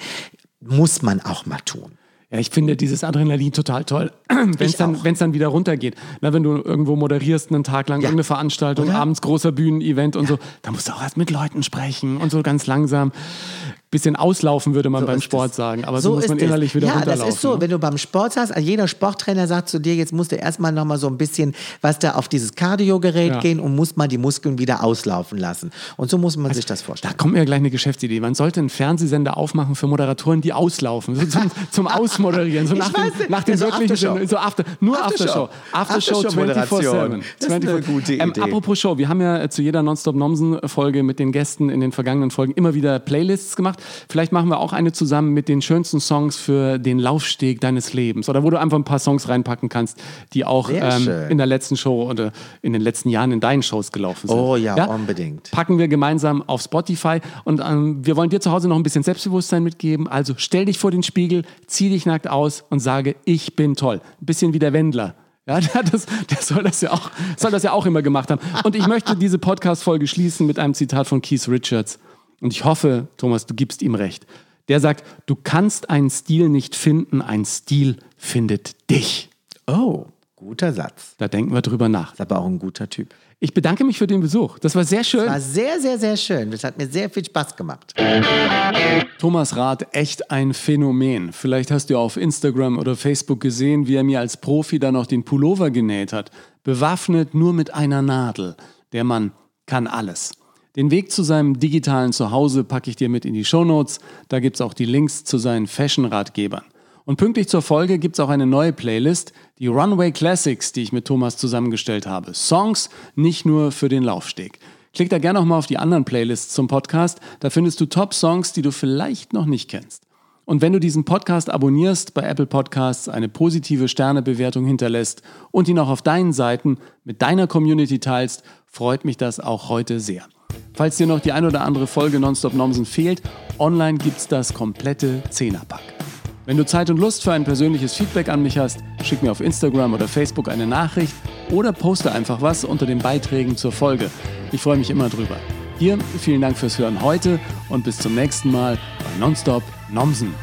Muss man auch mal tun. Ja, ich finde dieses Adrenalin total toll, wenn es dann, wenn's dann wieder runtergeht. Na, wenn du irgendwo moderierst einen Tag lang irgendeine Veranstaltung, Oder? abends großer Bühnenevent und so, da musst du auch erst mit Leuten sprechen und so ganz langsam. Bisschen auslaufen, würde man So beim Sport es. sagen. Aber so, muss man innerlich wieder ja, runterlaufen. das ist so. ne? Wenn du beim Sport hast, also jeder Sporttrainer sagt zu dir, jetzt musst du erstmal nochmal so ein bisschen, was da auf dieses Cardio-Gerät Ja. gehen und musst mal die Muskeln wieder auslaufen lassen. Und so muss man sich das Da vorstellen. kommt mir gleich eine Geschäftsidee. Man sollte einen Fernsehsender aufmachen für Moderatoren, die auslaufen. So zum, zum Ausmoderieren. So nach dem, nach dem Ja, so wirklichen Aftershow. So after, Nur Aftershow. Aftershow. Aftershow 24-7. Aftershow-Moderation. Das ist eine 24 gute Ähm, Idee. apropos Show, wir haben ja zu jeder Nonstop-Nomsen-Folge mit den Gästen in den vergangenen Folgen immer wieder Playlists gemacht. Vielleicht machen wir auch eine zusammen mit den schönsten Songs für den Laufsteg deines Lebens oder wo du einfach ein paar Songs reinpacken kannst, die auch ähm, in der letzten Show oder in den letzten Jahren in deinen Shows gelaufen sind. Oh ja, ja? unbedingt. Packen wir gemeinsam auf Spotify und ähm, wir wollen dir zu Hause noch ein bisschen Selbstbewusstsein mitgeben. Also stell dich vor den Spiegel, zieh dich nackt aus und sage, ich bin toll. Ein bisschen wie der Wendler. Ja, das, der soll das, ja auch, soll das ja auch immer gemacht haben. Und ich möchte diese Podcast-Folge schließen mit einem Zitat von Keith Richards. Und ich hoffe, Thomas, du gibst ihm recht. Der sagt, du kannst einen Stil nicht finden, ein Stil findet dich. Oh, guter Satz. Da denken wir drüber nach. Ist aber auch ein guter Typ. Ich bedanke mich für den Besuch. Das war sehr schön. Das war sehr, sehr, sehr schön. Das hat mir sehr viel Spaß gemacht. Thomas Rath, echt ein Phänomen. Vielleicht hast du auf Instagram oder Facebook gesehen, wie er mir als Profi dann noch den Pullover genäht hat. Bewaffnet nur mit einer Nadel. Der Mann kann alles. Den Weg zu seinem digitalen Zuhause packe ich dir mit in die Shownotes. Da gibt es auch die Links zu seinen Fashion-Ratgebern. Und pünktlich zur Folge gibt es auch eine neue Playlist, die Runway Classics, die ich mit Thomas zusammengestellt habe. Songs nicht nur für den Laufsteg. Klick da gerne noch mal auf die anderen Playlists zum Podcast. Da findest du Top-Songs, die du vielleicht noch nicht kennst. Und wenn du diesen Podcast abonnierst, bei Apple Podcasts eine positive Sternebewertung hinterlässt und ihn auch auf deinen Seiten mit deiner Community teilst, freut mich das auch heute sehr. Falls dir noch die ein oder andere Folge Nonstop Nomsen fehlt, online gibt's das komplette Zehnerpack. Wenn du Zeit und Lust für ein persönliches Feedback an mich hast, schick mir auf Instagram oder Facebook eine Nachricht oder poste einfach was unter den Beiträgen zur Folge. Ich freue mich immer drüber. Hier vielen Dank fürs Hören heute und bis zum nächsten Mal bei Nonstop Nomsen.